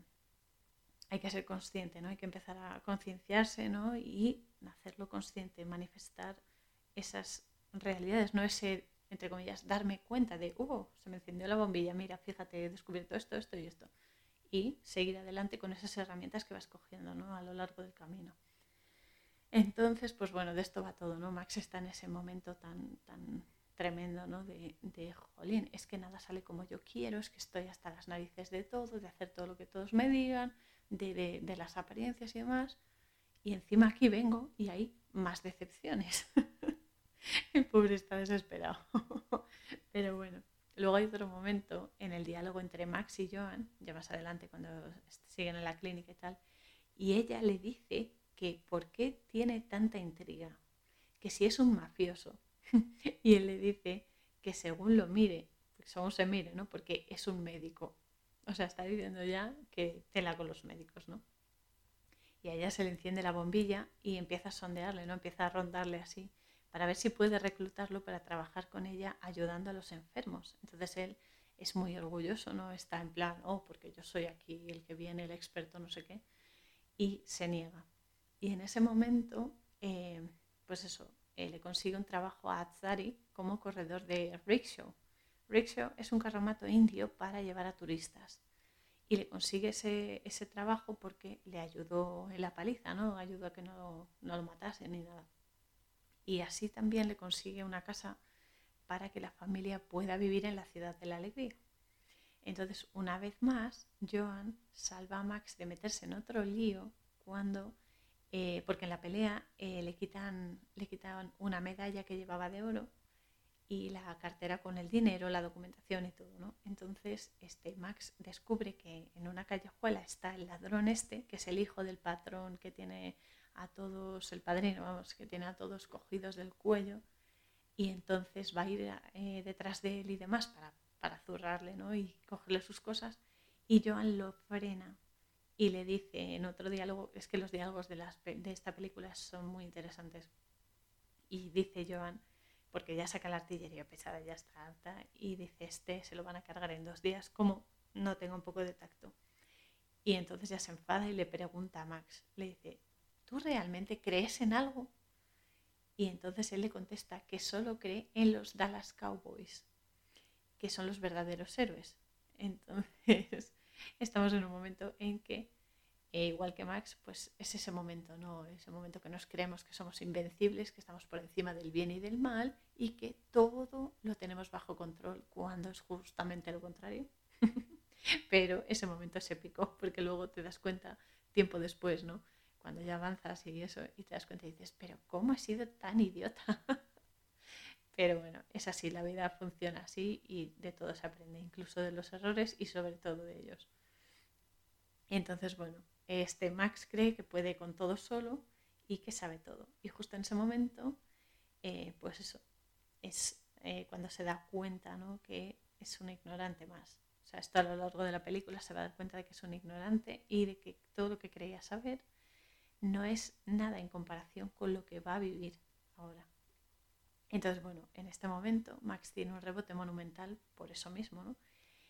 hay que ser consciente, ¿no? Hay que empezar a concienciarse, ¿no? Y hacerlo consciente, manifestar esas realidades, no ese, entre comillas, darme cuenta de, oh, se me encendió la bombilla, mira, fíjate, he descubierto esto, esto y esto. Y seguir adelante con esas herramientas que vas cogiendo, ¿no? A lo largo del camino. Entonces, pues bueno, de esto va todo, ¿no? Max está en ese momento tan, tan tremendo, ¿no? De, de, jolín, es que nada sale como yo quiero, es que estoy hasta las narices de todo, de hacer todo lo que todos me digan, de, las apariencias y demás. Y encima aquí vengo y hay más decepciones. [laughs] el pobre está desesperado. [laughs] Pero bueno, luego hay otro momento en el diálogo entre Max y Joan, ya más adelante cuando siguen en la clínica y tal, y ella le dice que por qué tiene tanta intriga, que si es un mafioso. [laughs] y él le dice que según lo mire, según se mire, ¿no? Porque es un médico. O sea, está diciendo ya que tela con los médicos, ¿no? Y a ella se le enciende la bombilla y empieza a sondearle, ¿no? Empieza a rondarle así para ver si puede reclutarlo para trabajar con ella ayudando a los enfermos. Entonces él es muy orgulloso, ¿no? Está en plan, oh, porque yo soy aquí el que viene, el experto, no sé qué, y se niega. Y en ese momento, eh, pues eso, eh, le consigue un trabajo a Atzari como corredor de rickshaw. Rickshaw es un carromato indio para llevar a turistas. Y le consigue ese, ese trabajo porque le ayudó en la paliza, ¿no? Ayudó a que no, no lo matasen ni nada. Y así también le consigue una casa para que la familia pueda vivir en la ciudad de la alegría. Entonces, una vez más, Joan salva a Max de meterse en otro lío cuando, eh, porque en la pelea eh, le, quitan, le quitan una medalla que llevaba de oro y la cartera con el dinero, la documentación y todo, ¿no? Entonces, este Max descubre que en una callejuela está el ladrón este, que es el hijo del patrón que tiene a todos, el padrino, vamos, que tiene a todos cogidos del cuello, y entonces va a ir eh, detrás de él y demás para, para zurrarle, ¿no? Y cogerle sus cosas, y Joan lo frena y le dice en otro diálogo, es que los diálogos de, las, de esta película son muy interesantes, y dice Joan, porque ya saca la artillería pesada, ya está alta, y dice, este se lo van a cargar en dos días, como no tengo un poco de tacto. Y entonces ya se enfada y le pregunta a Max, le dice, ¿tú realmente crees en algo? Y entonces él le contesta que solo cree en los Dallas Cowboys, que son los verdaderos héroes. Entonces [laughs] estamos en un momento en que e igual que Max, pues es ese momento, ¿no? Ese momento que nos creemos que somos invencibles, que estamos por encima del bien y del mal y que todo lo tenemos bajo control cuando es justamente lo contrario. [laughs] Pero ese momento es épico porque luego te das cuenta tiempo después, ¿no? Cuando ya avanzas y eso y te das cuenta y dices, pero ¿cómo he sido tan idiota? [laughs] Pero bueno, es así, la vida funciona así y de todo se aprende, incluso de los errores y sobre todo de ellos. Entonces, bueno, este Max cree que puede con todo solo y que sabe todo. Y justo en ese momento, eh, pues eso, es eh, cuando se da cuenta ¿no? que es un ignorante más. O sea, esto a lo largo de la película se va a dar cuenta de que es un ignorante y de que todo lo que creía saber no es nada en comparación con lo que va a vivir ahora. Entonces, bueno, en este momento Max tiene un rebote monumental por eso mismo, ¿no?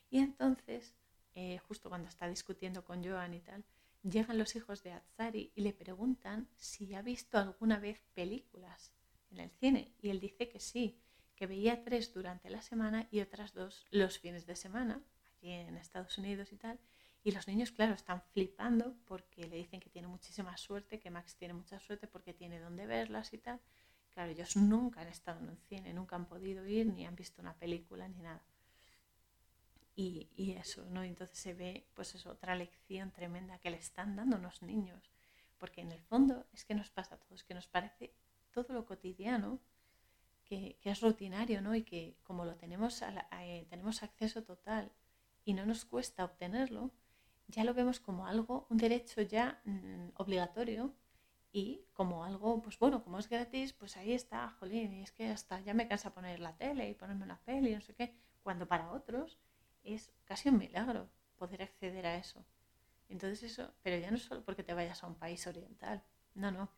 Y entonces, eh, justo cuando está discutiendo con Joan y tal, llegan los hijos de Atzari y le preguntan si ha visto alguna vez películas en el cine. Y él dice que sí, que veía tres durante la semana y otras dos los fines de semana, allí en Estados Unidos y tal. Y los niños, claro, están flipando porque le dicen que tiene muchísima suerte, que Max tiene mucha suerte porque tiene donde verlas y tal. Claro, ellos nunca han estado en un cine, nunca han podido ir, ni han visto una película, ni nada. Y, eso, ¿no? Entonces se ve, pues es otra lección tremenda que le están dando los niños, porque en el fondo es que nos pasa a todos, que nos parece todo lo cotidiano, que, es rutinario, ¿no? Y que como lo tenemos, eh, tenemos acceso total y no nos cuesta obtenerlo, ya lo vemos como algo, un derecho ya mm, obligatorio y como algo, pues bueno, como es gratis, pues ahí está, jolín, y es que hasta ya me cansa poner la tele y ponerme una peli, no sé qué, cuando para otros es casi un milagro poder acceder a eso. Entonces eso, pero ya no solo porque te vayas a un país oriental, no, no,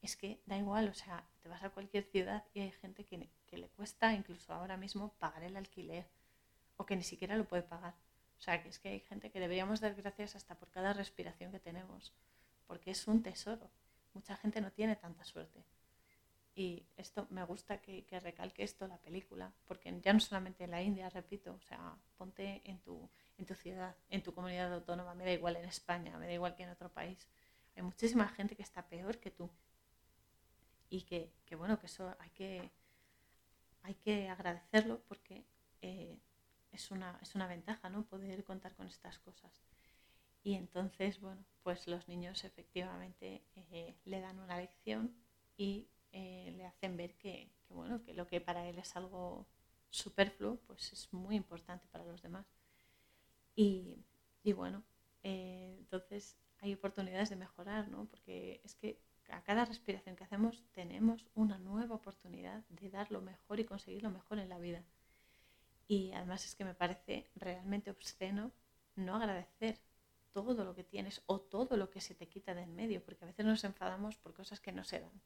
es que da igual, o sea, te vas a cualquier ciudad y hay gente que, que le cuesta incluso ahora mismo pagar el alquiler o que ni siquiera lo puede pagar. O sea, que es que hay gente que deberíamos dar gracias hasta por cada respiración que tenemos, porque es un tesoro. Mucha gente no tiene tanta suerte. Y esto me gusta que, recalque esto la película, porque ya no solamente en la India, repito, o sea, ponte en tu, en tu ciudad, en tu comunidad autónoma, me da igual en España, me da igual que en otro país. Hay muchísima gente que está peor que tú. Y que, bueno, que eso hay que, hay que agradecerlo porque eh, es, una, es una ventaja, ¿no? Poder contar con estas cosas. Y entonces, bueno, pues los niños efectivamente eh, le dan una lección y eh, le hacen ver que, bueno, que lo que para él es algo superfluo, pues es muy importante para los demás. Y, bueno, eh, entonces hay oportunidades de mejorar, ¿no? Porque es que a cada respiración que hacemos tenemos una nueva oportunidad de dar lo mejor y conseguir lo mejor en la vida. Y además es que me parece realmente obsceno no agradecer todo lo que tienes o todo lo que se te quita de en medio, porque a veces nos enfadamos por cosas que no se dan.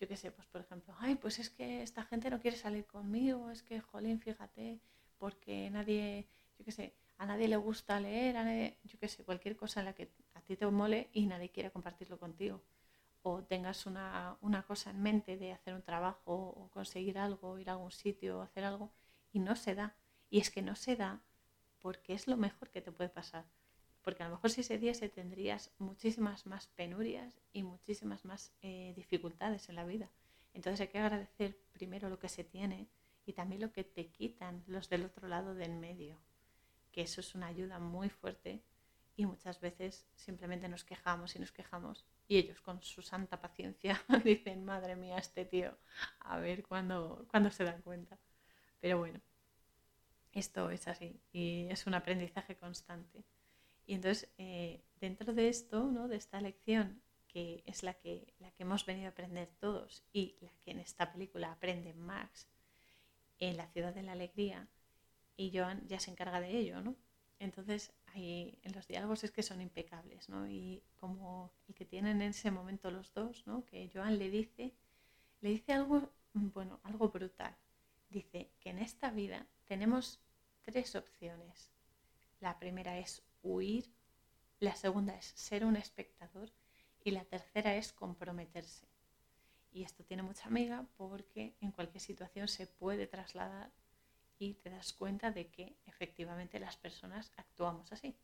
Yo qué sé, pues por ejemplo, ay, pues es que esta gente no quiere salir conmigo, es que, jolín, fíjate, porque nadie, yo qué sé, a nadie le gusta leer, yo qué sé, cualquier cosa en la que a ti te mole y nadie quiere compartirlo contigo. O tengas una, una cosa en mente de hacer un trabajo o conseguir algo, ir a algún sitio o hacer algo y no se da. Y es que no se da porque es lo mejor que te puede pasar. Porque a lo mejor si se diese tendrías muchísimas más penurias y muchísimas más eh, dificultades en la vida. Entonces hay que agradecer primero lo que se tiene y también lo que te quitan los del otro lado del medio. Que eso es una ayuda muy fuerte y muchas veces simplemente nos quejamos y nos quejamos y ellos con su santa paciencia [laughs] dicen, madre mía, este tío, a ver cuándo, cuándo se dan cuenta. Pero bueno, esto es así y es un aprendizaje constante. Y entonces, eh, dentro de esto, ¿no? de esta lección, que es la que, la que hemos venido a aprender todos y la que en esta película aprende Max, en la ciudad de la alegría, y Joan ya se encarga de ello, ¿no? Entonces, ahí, en los diálogos es que son impecables, ¿no? Y como el que tienen en ese momento los dos, ¿no? Que Joan le dice, le dice algo, bueno, algo brutal dice que en esta vida tenemos tres opciones. La primera es huir, la segunda es ser un espectador y la tercera es comprometerse. Y esto tiene mucha amiga porque en cualquier situación se puede trasladar y te das cuenta de que efectivamente las personas actuamos así.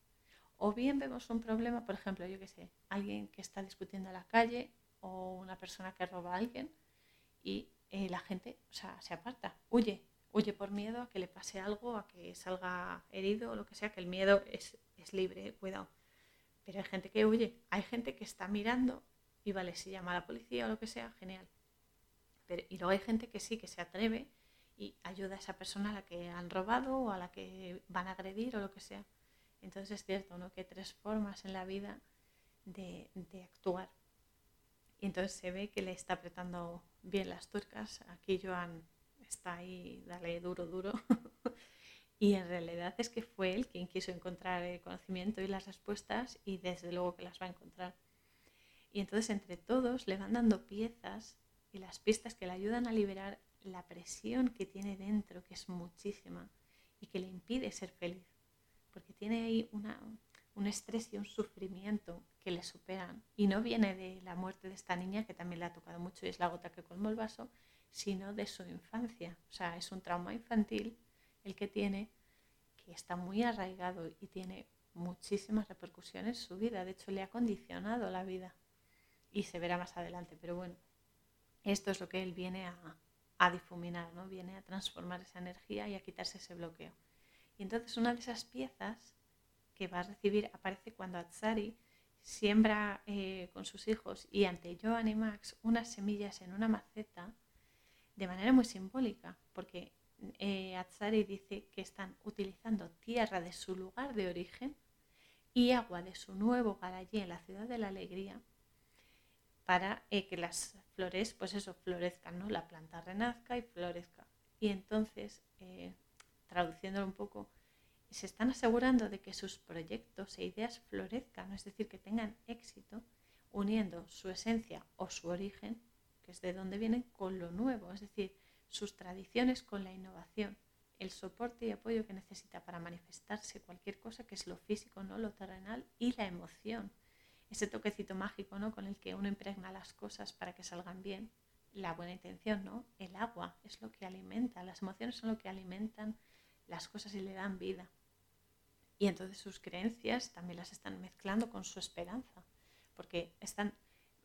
O bien vemos un problema, por ejemplo, yo que sé, alguien que está discutiendo en la calle o una persona que roba a alguien y eh, la gente o sea, se aparta, huye, huye por miedo a que le pase algo, a que salga herido o lo que sea, que el miedo es, es libre, cuidado. Pero hay gente que huye, hay gente que está mirando y vale, si llama a la policía o lo que sea, genial. Pero, y luego hay gente que sí, que se atreve y ayuda a esa persona a la que han robado o a la que van a agredir o lo que sea. Entonces es cierto, ¿no? Que hay tres formas en la vida de, de actuar. Y entonces se ve que le está apretando bien las tuercas. Aquí Joan está ahí, dale duro, duro. [laughs] y en realidad es que fue él quien quiso encontrar el conocimiento y las respuestas y desde luego que las va a encontrar. Y entonces entre todos le van dando piezas y las pistas que le ayudan a liberar la presión que tiene dentro, que es muchísima, y que le impide ser feliz. Porque tiene ahí una, un estrés y un sufrimiento que le superan. Y no viene de la muerte de esta niña, que también le ha tocado mucho y es la gota que colmó el vaso, sino de su infancia. O sea, es un trauma infantil el que tiene, que está muy arraigado y tiene muchísimas repercusiones en su vida. De hecho, le ha condicionado la vida. Y se verá más adelante. Pero bueno, esto es lo que él viene a, difuminar, ¿no? Viene a transformar esa energía y a quitarse ese bloqueo. Y entonces una de esas piezas que va a recibir aparece cuando Atsari siembra eh, con sus hijos y ante Joan y Max unas semillas en una maceta de manera muy simbólica, porque eh, Atsari dice que están utilizando tierra de su lugar de origen y agua de su nuevo hogar allí en la ciudad de la alegría para eh, que las flores, pues eso, florezcan, ¿no? La planta renazca y florezca. Y entonces, traduciéndolo un poco, se están asegurando de que sus proyectos e ideas florezcan, es decir, que tengan éxito, uniendo su esencia o su origen, que es de donde vienen, con lo nuevo, es decir, sus tradiciones con la innovación, el soporte y apoyo que necesita para manifestarse cualquier cosa que es lo físico, no lo terrenal y la emoción, ese toquecito mágico, ¿no? con el que uno impregna las cosas para que salgan bien, la buena intención, ¿no? El agua es lo que alimenta, las emociones son lo que alimentan las cosas y le dan vida. Y entonces sus creencias también las están mezclando con su esperanza, porque están,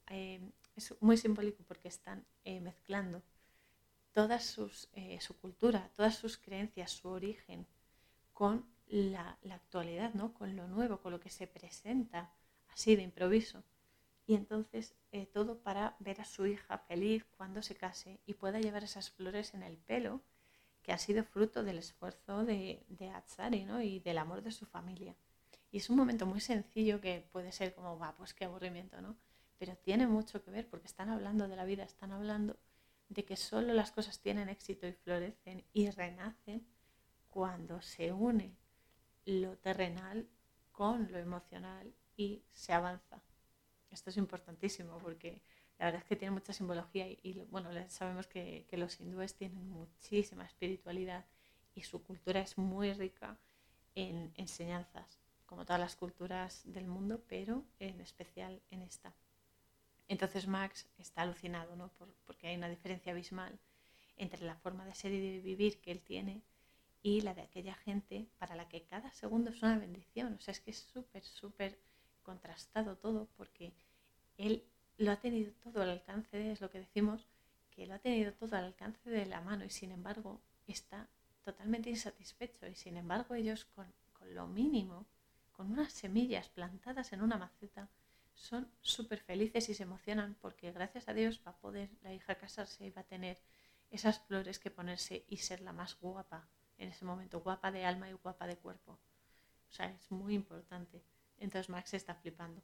eh, es muy simbólico porque están eh, mezclando toda eh, su cultura, todas sus creencias, su origen, con la, actualidad, ¿no? con lo nuevo, con lo que se presenta así de improviso. Y entonces todo para ver a su hija feliz cuando se case y pueda llevar esas flores en el pelo que ha sido fruto del esfuerzo de, de Atsari ¿no? y del amor de su familia. Y es un momento muy sencillo que puede ser como, va, pues qué aburrimiento, ¿no? Pero tiene mucho que ver porque están hablando de la vida, están hablando de que solo las cosas tienen éxito y florecen y renacen cuando se une lo terrenal con lo emocional y se avanza. Esto es importantísimo porque la verdad es que tiene mucha simbología y, bueno, sabemos que, que, los hindúes tienen muchísima espiritualidad y su cultura es muy rica en enseñanzas, como todas las culturas del mundo, pero en especial en esta. Entonces Max está alucinado, ¿no? porque hay una diferencia abismal entre la forma de ser y de vivir que él tiene y la de aquella gente para la que cada segundo es una bendición. O sea, es que es súper, súper contrastado todo porque él lo ha tenido todo al alcance, es lo que decimos, que lo ha tenido todo al alcance de la mano y sin embargo está totalmente insatisfecho y sin embargo ellos con, con lo mínimo, con unas semillas plantadas en una maceta, son súper felices y se emocionan porque gracias a Dios va a poder la hija casarse y va a tener esas flores que ponerse y ser la más guapa en ese momento, guapa de alma y guapa de cuerpo. O sea, es muy importante. Entonces Max está flipando.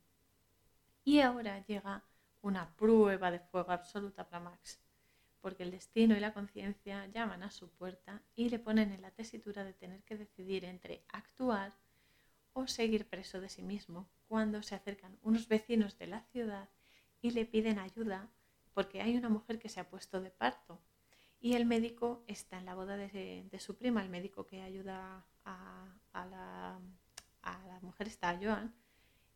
Y ahora llega una prueba de fuego absoluta para Max, porque el destino y la conciencia llaman a su puerta y le ponen en la tesitura de tener que decidir entre actuar o seguir preso de sí mismo cuando se acercan unos vecinos de la ciudad y le piden ayuda porque hay una mujer que se ha puesto de parto y el médico está en la boda de, su prima, el médico que ayuda a, la, mujer está Joan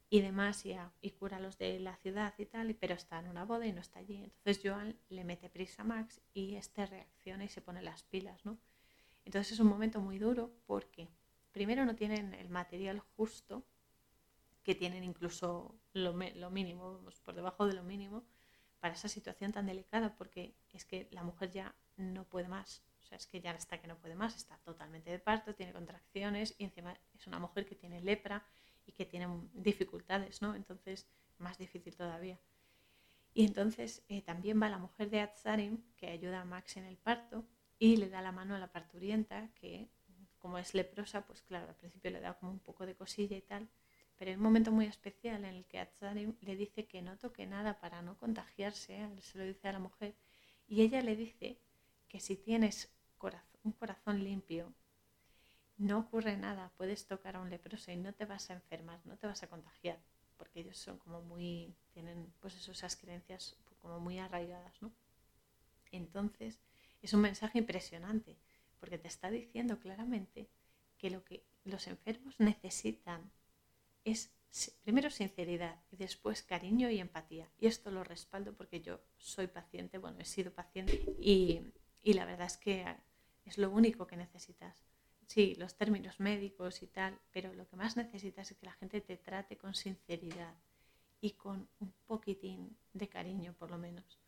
y demás y, y, cura a los de la ciudad y tal, pero está en una boda y no está allí. Entonces Joan le mete prisa a Max y este reacciona y se pone las pilas, ¿no? Entonces es un momento muy duro porque primero no tienen el material justo, que tienen incluso lo, mínimo, por debajo de lo mínimo, para esa situación tan delicada, porque es que la mujer ya no puede más. O sea, es que ya está que no puede más, está totalmente de parto, tiene contracciones y encima es una mujer que tiene lepra y que tiene dificultades, ¿no? Entonces, más difícil todavía. Y entonces eh, también va la mujer de Atzarim, que ayuda a Max en el parto, y le da la mano a la parturienta, que como es leprosa, pues claro, al principio le da como un poco de cosilla y tal, pero hay un momento muy especial en el que Atzarim le dice que no toque nada para no contagiarse, se lo dice a la mujer, y ella le dice que si tienes un corazón limpio, no ocurre nada, puedes tocar a un leproso y no te vas a enfermar, no te vas a contagiar, porque ellos son como muy, tienen pues esas creencias como muy arraigadas, ¿no? Entonces, es un mensaje impresionante, porque te está diciendo claramente que lo que los enfermos necesitan es primero sinceridad y después cariño y empatía. Y esto lo respaldo porque yo soy paciente, bueno, he sido paciente y, y la verdad es que es lo único que necesitas. Sí, los términos médicos y tal, pero lo que más necesitas es que la gente te trate con sinceridad y con un poquitín de cariño, por lo menos.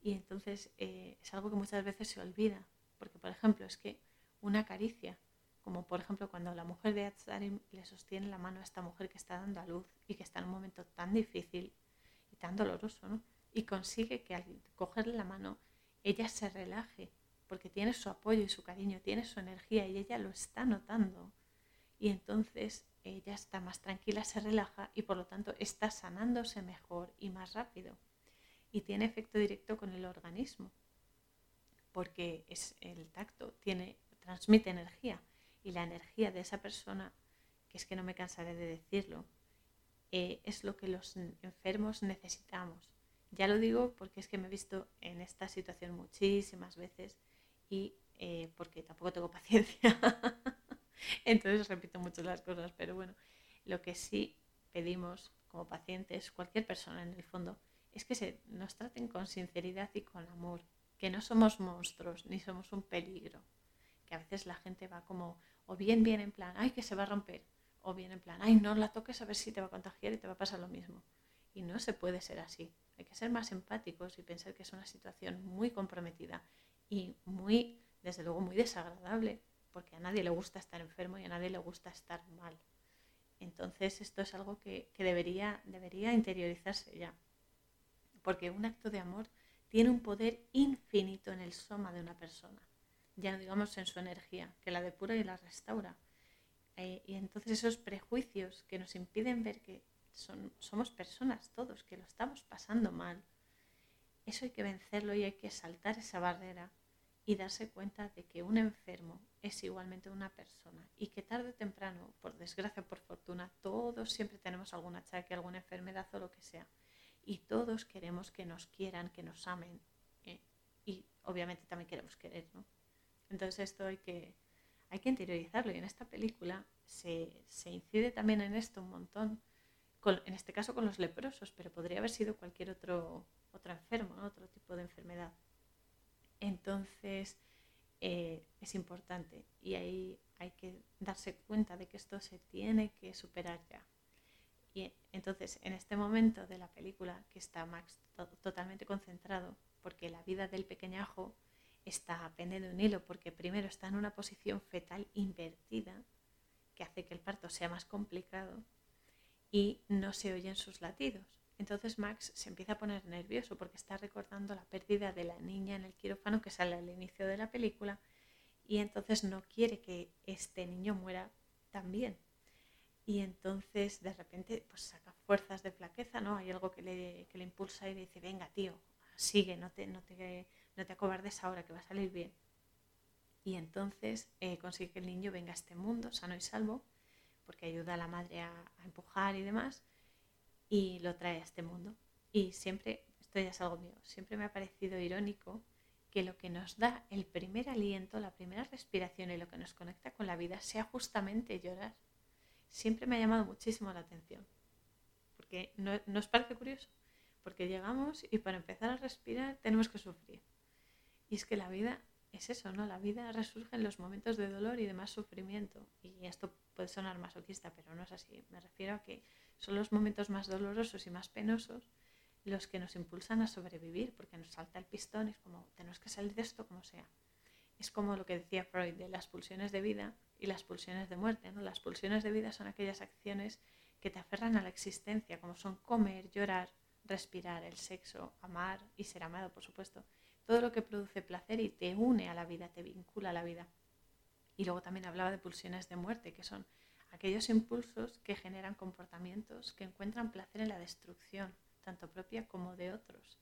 Y entonces eh, es algo que muchas veces se olvida, porque, por ejemplo, es que una caricia, como por ejemplo cuando la mujer de Atzarim le sostiene la mano a esta mujer que está dando a luz y que está en un momento tan difícil y tan doloroso. Y consigue que al cogerle la mano ella se relaje, porque tiene su apoyo y su cariño, tiene su energía y ella lo está notando. Y entonces ella está más tranquila, se relaja y por lo tanto está sanándose mejor y más rápido. Y tiene efecto directo con el organismo porque es el tacto, tiene, transmite energía y la energía de esa persona, que es que no me cansaré de decirlo, eh, es lo que los enfermos necesitamos. Ya lo digo porque es que me he visto en esta situación muchísimas veces y eh, porque tampoco tengo [laughs] paciencia. Entonces repito mucho las cosas, pero bueno, lo que sí pedimos como pacientes, cualquier persona en el fondo, es que se nos traten con sinceridad y con amor, que no somos monstruos ni somos un peligro, que a veces la gente va como, o bien viene en plan, ay, que se va a romper, o bien en plan, ay, no la toques a ver si te va a contagiar y te va a pasar lo mismo. Y no se puede ser así. Hay que ser más empáticos y pensar que es una situación muy comprometida y muy, desde luego, muy desagradable, porque a nadie le gusta estar enfermo y a nadie le gusta estar mal. Entonces esto es algo que, que debería, debería interiorizarse ya. Porque un acto de amor tiene un poder infinito en el soma de una persona, ya no digamos en su energía, que la depura y la restaura. Eh, y entonces esos prejuicios que nos impiden ver que son, somos personas todos, que lo estamos pasando mal, eso hay que vencerlo y hay que saltar esa barrera y darse cuenta de que un enfermo es igualmente una persona y que tarde o temprano, por desgracia o por fortuna, todos siempre tenemos algún achaque, alguna enfermedad o lo que sea. Y todos queremos que nos quieran, que nos amen. Eh, y obviamente también queremos querer, ¿no? Entonces esto hay que, hay que interiorizarlo y en esta película se, incide también en esto un montón, en este caso con los leprosos, pero podría haber sido cualquier otro, otro enfermo, otro tipo de enfermedad. Entonces eh, es importante y ahí hay que darse cuenta de que esto se tiene que superar ya. Y entonces en este momento de la película que está Max totalmente concentrado, porque la vida del pequeñajo está pendiente de un hilo porque primero está en una posición fetal invertida, que hace que el parto sea más complicado, y no se oyen sus latidos. Entonces Max se empieza a poner nervioso porque está recordando la pérdida de la niña en el quirófano que sale al inicio de la película y entonces no quiere que este niño muera también. Y entonces de repente pues saca fuerzas de flaqueza, ¿no? Hay algo que le, que le impulsa y le dice, venga tío, sigue, no te no te acobardes ahora, que va a salir bien. Y entonces eh, consigue que el niño venga a este mundo sano y salvo, porque ayuda a la madre a, empujar y demás, y lo trae a este mundo. Y siempre, esto ya es algo mío, siempre me ha parecido irónico que lo que nos da el primer aliento, la primera respiración y lo que nos conecta con la vida sea justamente llorar. Siempre me ha llamado muchísimo la atención. Porque no, ¿no os parece curioso? Porque llegamos y para empezar a respirar tenemos que sufrir. Y es que la vida es eso, ¿no? La vida resurge en los momentos de dolor y de más sufrimiento. Y esto puede sonar masoquista, pero no es así. Me refiero a que son los momentos más dolorosos y más penosos los que nos impulsan a sobrevivir, porque nos salta el pistón y es como, tenemos que salir de esto como sea. Es como lo que decía Freud de las pulsiones de vida y las pulsiones de muerte, ¿no? Las pulsiones de vida son aquellas acciones que te aferran a la existencia, como son comer, llorar, respirar, el sexo, amar y ser amado, por supuesto todo lo que produce placer y te une a la vida, te vincula a la vida. Y luego también hablaba de pulsiones de muerte, que son aquellos impulsos que generan comportamientos que encuentran placer en la destrucción, tanto propia como de otros.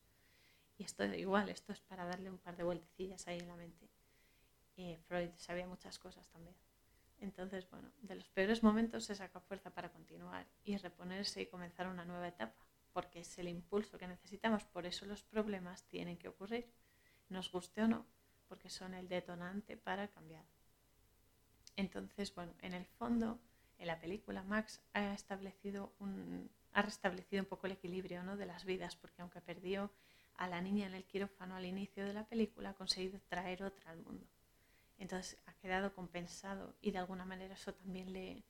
Y esto igual, esto es para darle un par de vueltecillas ahí en la mente. Eh, Freud sabía muchas cosas también. Entonces, bueno, de los peores momentos se saca fuerza para continuar y reponerse y comenzar una nueva etapa, porque es el impulso que necesitamos, por eso los problemas tienen que ocurrir nos guste o no, porque son el detonante para cambiar. Entonces, bueno, en el fondo, en la película Max ha establecido un, ha restablecido un poco el equilibrio ¿no? de las vidas, porque aunque perdió a la niña en el quirófano al inicio de la película, ha conseguido traer otra al mundo. Entonces ha quedado compensado y de alguna manera eso también le,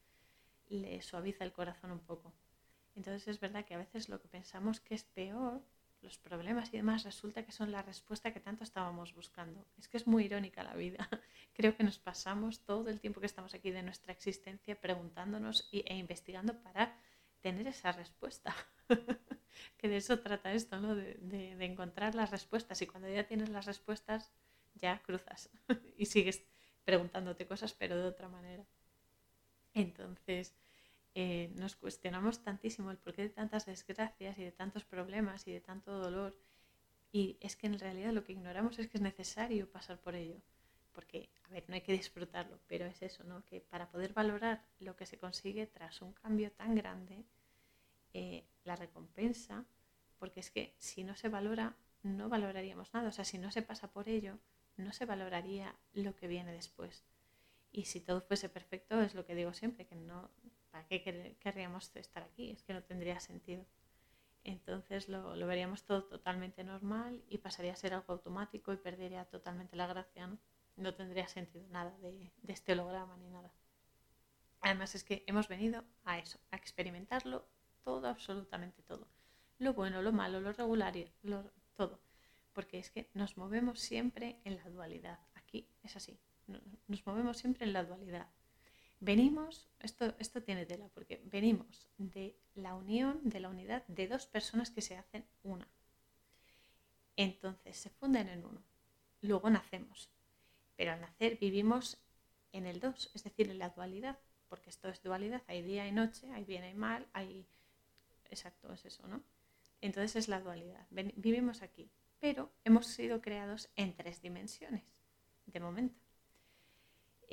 le suaviza el corazón un poco. Entonces es verdad que a veces lo que pensamos que es peor los problemas y demás resulta que son la respuesta que tanto estábamos buscando. Es que es muy irónica la vida. [laughs] Creo que nos pasamos todo el tiempo que estamos aquí de nuestra existencia preguntándonos e investigando para tener esa respuesta. [laughs] que de eso trata esto, ¿no? De, de, encontrar las respuestas. Y cuando ya tienes las respuestas, ya cruzas [laughs] y sigues preguntándote cosas, pero de otra manera. Entonces, eh, nos cuestionamos tantísimo el porqué de tantas desgracias y de tantos problemas y de tanto dolor. Y es que en realidad lo que ignoramos es que es necesario pasar por ello. Porque, a ver, no hay que disfrutarlo, pero es eso, ¿no? Que para poder valorar lo que se consigue tras un cambio tan grande, eh, la recompensa, porque es que si no se valora, no valoraríamos nada. O sea, si no se pasa por ello, no se valoraría lo que viene después. Y si todo fuese perfecto, es lo que digo siempre, que no, ¿para qué querríamos estar aquí? Es que no tendría sentido. Entonces lo, veríamos todo totalmente normal y pasaría a ser algo automático y perdería totalmente la gracia, ¿no? No tendría sentido nada de, este holograma ni nada. Además es que hemos venido a eso, a experimentarlo todo, absolutamente todo. Lo bueno, lo malo, lo regular, lo, todo. Porque es que nos movemos siempre en la dualidad. Aquí es así. Nos movemos siempre en la dualidad. Venimos, esto, esto tiene tela, porque venimos de la unión, de la unidad de dos personas que se hacen una. Entonces se funden en uno. Luego nacemos. Pero al nacer vivimos en el dos, es decir, en la dualidad, porque esto es dualidad, hay día y noche, hay bien y mal, hay... Exacto, es eso, ¿no? Entonces es la dualidad. vivimos aquí, pero hemos sido creados en tres dimensiones, de momento,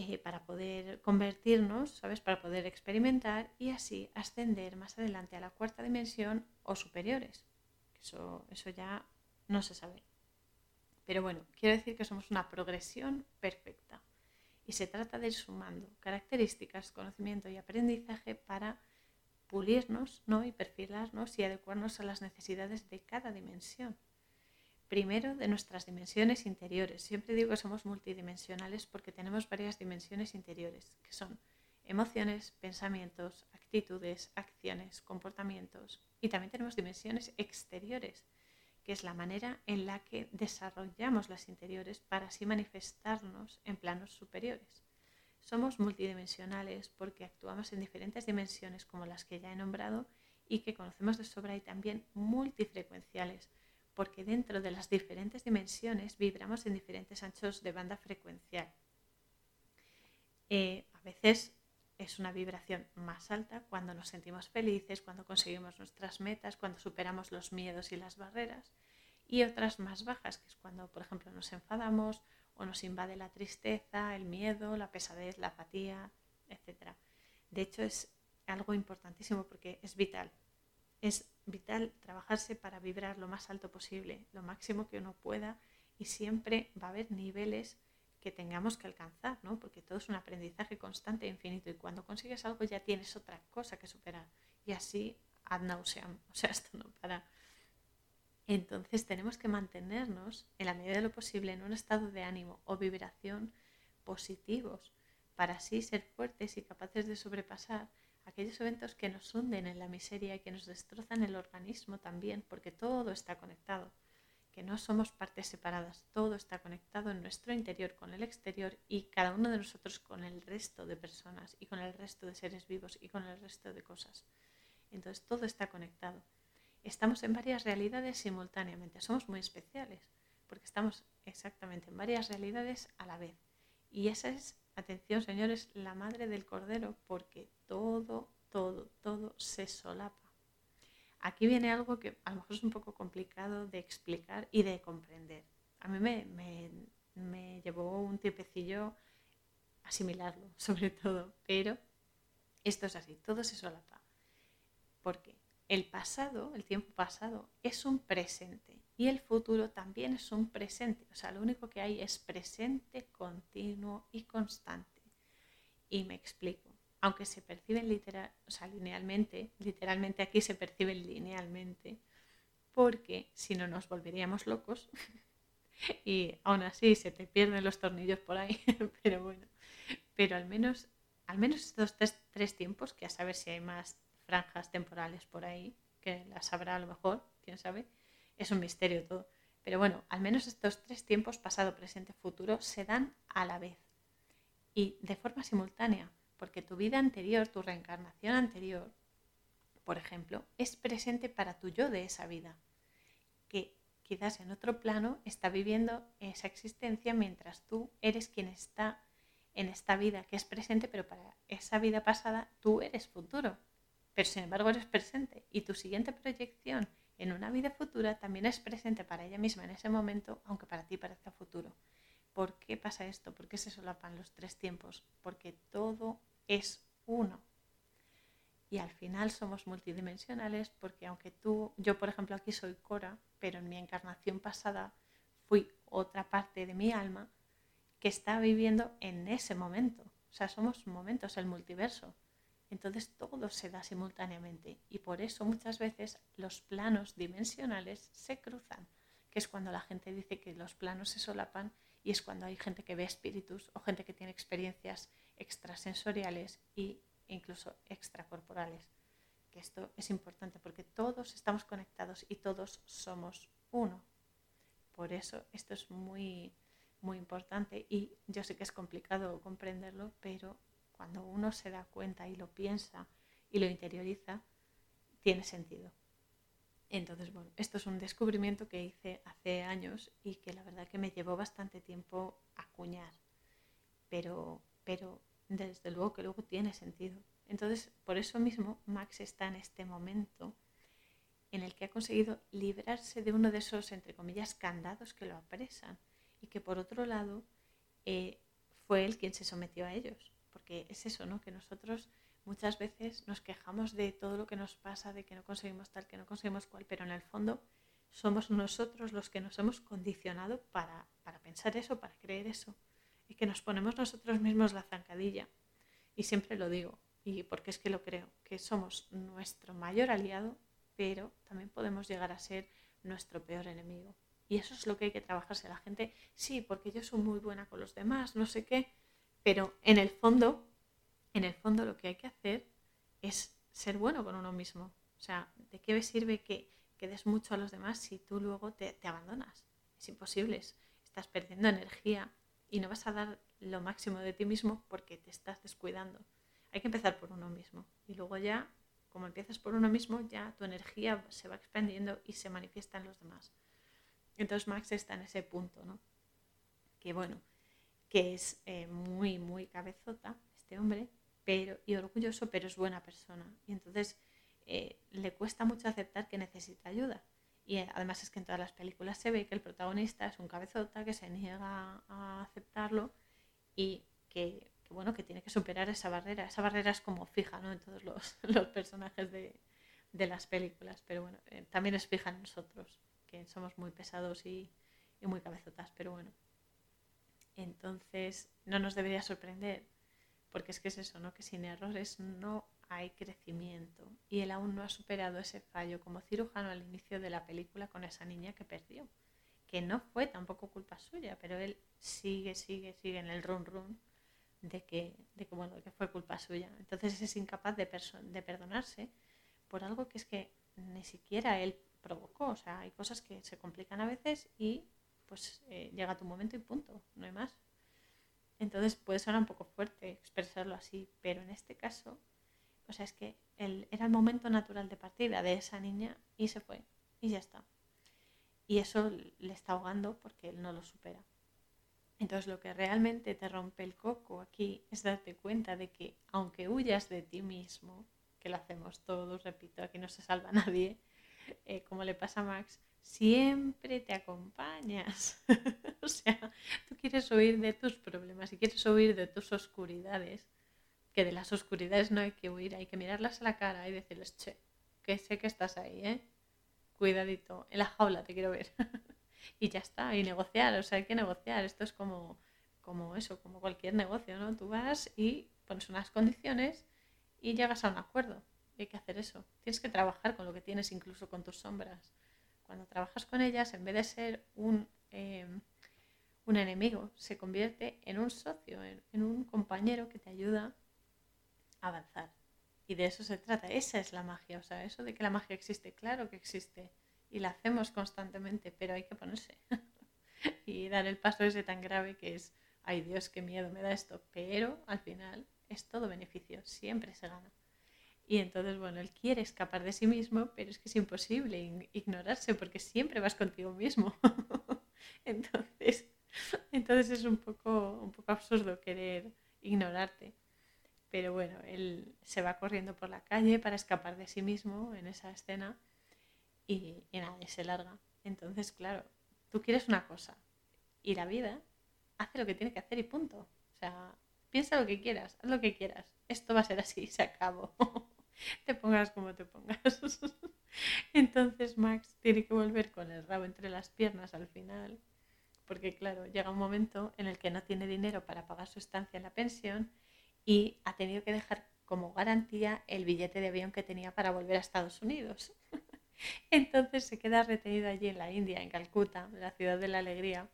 eh, para poder convertirnos, ¿sabes? Para poder experimentar y así ascender más adelante a la cuarta dimensión o superiores. Eso, eso ya no se sabe. Pero bueno, quiero decir que somos una progresión perfecta y se trata de ir sumando características, conocimiento y aprendizaje para pulirnos ¿no? y perfilarnos y adecuarnos a las necesidades de cada dimensión. Primero, de nuestras dimensiones interiores. Siempre digo que somos multidimensionales porque tenemos varias dimensiones interiores, que son emociones, pensamientos, actitudes, acciones, comportamientos. Y también tenemos dimensiones exteriores, que es la manera en la que desarrollamos las interiores para así manifestarnos en planos superiores. Somos multidimensionales porque actuamos en diferentes dimensiones como las que ya he nombrado y que conocemos de sobra y también multifrecuenciales porque dentro de las diferentes dimensiones vibramos en diferentes anchos de banda frecuencial. Eh, a veces es una vibración más alta cuando nos sentimos felices, cuando conseguimos nuestras metas, cuando superamos los miedos y las barreras, y otras más bajas, que es cuando, por ejemplo, nos enfadamos o nos invade la tristeza, el miedo, la pesadez, la apatía, etc. De hecho, es algo importantísimo porque es vital. Es vital trabajarse para vibrar lo más alto posible, lo máximo que uno pueda, y siempre va a haber niveles que tengamos que alcanzar, ¿no? Porque todo es un aprendizaje constante e infinito y cuando consigues algo ya tienes otra cosa que superar y así ad nauseam, o sea, [laughs] esto no para. Entonces tenemos que mantenernos en la medida de lo posible en un estado de ánimo o vibración positivos para así ser fuertes y capaces de sobrepasar aquellos eventos que nos hunden en la miseria y que nos destrozan el organismo también, porque todo está conectado que no somos partes separadas, todo está conectado en nuestro interior con el exterior y cada uno de nosotros con el resto de personas y con el resto de seres vivos y con el resto de cosas. Entonces todo está conectado. Estamos en varias realidades simultáneamente, somos muy especiales porque estamos exactamente en varias realidades a la vez. Y esa es, atención señores, la madre del cordero porque todo, todo, todo se solapa Aquí viene algo que a lo mejor es un poco complicado de explicar y de comprender. A mí me, llevó un tiempecillo asimilarlo, [laughs] sobre todo, pero esto es así, todo se solapa. Porque el pasado, el tiempo pasado, es un presente y el futuro también es un presente. O sea, lo único que hay es presente, continuo y constante. Y me explico aunque se perciben literal, o sea, linealmente, literalmente aquí se perciben linealmente, porque si no nos volveríamos locos [laughs] y aún así se te pierden los tornillos por ahí, [laughs] pero bueno, pero al menos, al menos estos tres, tiempos, que a saber si hay más franjas temporales por ahí, que las habrá a lo mejor, quién sabe, es un misterio todo. Pero bueno, al menos estos tres tiempos, pasado, presente, futuro, se dan a la vez y de forma simultánea porque tu vida anterior, tu reencarnación anterior, por ejemplo, es presente para tu yo de esa vida, que quizás en otro plano está viviendo esa existencia mientras tú eres quien está en esta vida que es presente, pero para esa vida pasada tú eres futuro, pero sin embargo eres presente y tu siguiente proyección en una vida futura también es presente para ella misma en ese momento, aunque para ti parezca futuro. ¿Por qué pasa esto? ¿Por qué se solapan los tres tiempos? Porque todo es uno. Y al final somos multidimensionales porque aunque tú, yo por ejemplo aquí soy Cora, pero en mi encarnación pasada fui otra parte de mi alma que está viviendo en ese momento. O sea, somos momentos, el multiverso. Entonces todo se da simultáneamente y por eso muchas veces los planos dimensionales se cruzan, que es cuando la gente dice que los planos se solapan y es cuando hay gente que ve espíritus o gente que tiene experiencias extrasensoriales e incluso extracorporales. Que esto es importante porque todos estamos conectados y todos somos uno. Por eso esto es muy, muy importante y yo sé que es complicado comprenderlo, pero cuando uno se da cuenta y lo piensa y lo interioriza, tiene sentido. Entonces, bueno, esto es un descubrimiento que hice hace años y que la verdad que me llevó bastante tiempo acuñar, pero, pero desde luego que luego tiene sentido. Entonces, por eso mismo, Max está en este momento en el que ha conseguido librarse de uno de esos, entre comillas, candados que lo apresan y que por otro lado eh, fue él quien se sometió a ellos. Porque es eso, ¿no? Que nosotros muchas veces nos quejamos de todo lo que nos pasa, de que no conseguimos tal, que no conseguimos cual, pero en el fondo somos nosotros los que nos hemos condicionado para, para pensar eso, para creer eso. Y que nos ponemos nosotros mismos la zancadilla. Y siempre lo digo, y porque es que lo creo, que somos nuestro mayor aliado, pero también podemos llegar a ser nuestro peor enemigo. Y eso es lo que hay que trabajarse. La gente, sí, porque yo soy muy buena con los demás, no sé qué, pero en el fondo, en el fondo lo que hay que hacer es ser bueno con uno mismo. O sea, ¿de qué sirve que, que des mucho a los demás si tú luego te, te abandonas? Es imposible, estás perdiendo energía y no vas a dar lo máximo de ti mismo porque te estás descuidando. Hay que empezar por uno mismo y luego ya, como empiezas por uno mismo, ya tu energía se va expandiendo y se manifiesta en los demás. Entonces Max está en ese punto, ¿no? Que bueno, que es eh, muy, muy cabezota este hombre, pero y orgulloso, pero es buena persona. Y entonces eh, le cuesta mucho aceptar que necesita ayuda. Y eh, además es que en todas las películas se ve que el protagonista es un cabezota que se niega a aceptarlo y que bueno, que tiene que superar esa barrera. Esa barrera es como fija, ¿no? En todos los, [laughs] personajes de, las películas, pero bueno, también es fija en nosotros, que somos muy pesados y, muy cabezotas, pero bueno. Entonces, no nos debería sorprender, porque es que es eso, ¿no? Que sin errores no hay crecimiento. Y él aún no ha superado ese fallo como cirujano al inicio de la película con esa niña que perdió. Que no fue tampoco culpa suya, pero él sigue, sigue, sigue en el run run de que, de que, bueno, que fue culpa suya. Entonces es incapaz de, de perdonarse por algo que es que ni siquiera él provocó. O sea, hay cosas que se complican a veces y pues eh, llega tu momento y punto, no hay más. Entonces puede sonar un poco fuerte expresarlo así, pero en este caso, o sea, es que el, era el momento natural de partida de esa niña y se fue y ya está. Y eso le está ahogando porque él no lo supera. Entonces lo que realmente te rompe el coco aquí es darte cuenta de que aunque huyas de ti mismo, que lo hacemos todos, repito, aquí no se salva [laughs] nadie, eh, como le pasa a Max, siempre te acompañas. [laughs] o sea, tú quieres huir de tus problemas y quieres huir de tus oscuridades, que de las oscuridades no hay que huir, hay que mirarlas a la cara y decirles, che, que sé que estás ahí, ¿eh? Cuidadito, en la jaula te quiero ver. [laughs] y ya está, y negociar, o sea, hay que negociar, esto es como, como eso, como cualquier negocio, ¿no? Tú vas y pones unas condiciones y llegas a un acuerdo, hay que hacer eso, tienes que trabajar con lo que tienes, incluso con tus sombras. Cuando trabajas con ellas, en vez de ser un, em, un enemigo, se convierte en un socio, en, en un compañero que te ayuda a avanzar. Y de eso se trata, esa es la magia, o sea, eso de que la magia existe, claro que existe y la hacemos constantemente, pero hay que ponerse [laughs] y dar el paso ese tan grave que es, ay Dios, qué miedo me da esto, pero al final es todo beneficio, siempre se gana. Y entonces, bueno, él quiere escapar de sí mismo, pero es que es imposible ignorarse porque siempre vas contigo mismo. [laughs] entonces, entonces es un poco, un poco absurdo querer ignorarte. Pero bueno, él se va corriendo por la calle para escapar de sí mismo en esa escena y, y nada, se larga. Entonces, claro, tú quieres una cosa y la vida hace lo que tiene que hacer y punto. O sea, piensa lo que quieras, haz lo que quieras. Esto va a ser así, [laughs] se acabó. Te pongas como te pongas. [laughs] Entonces Max tiene que volver con el rabo entre las piernas al final, porque claro, llega un momento en el que no tiene dinero para pagar su estancia en la pensión y ha tenido que dejar como garantía el billete de avión que tenía para volver a Estados Unidos. [laughs] Entonces se queda retenido allí en la India, en Calcuta, la ciudad de la alegría,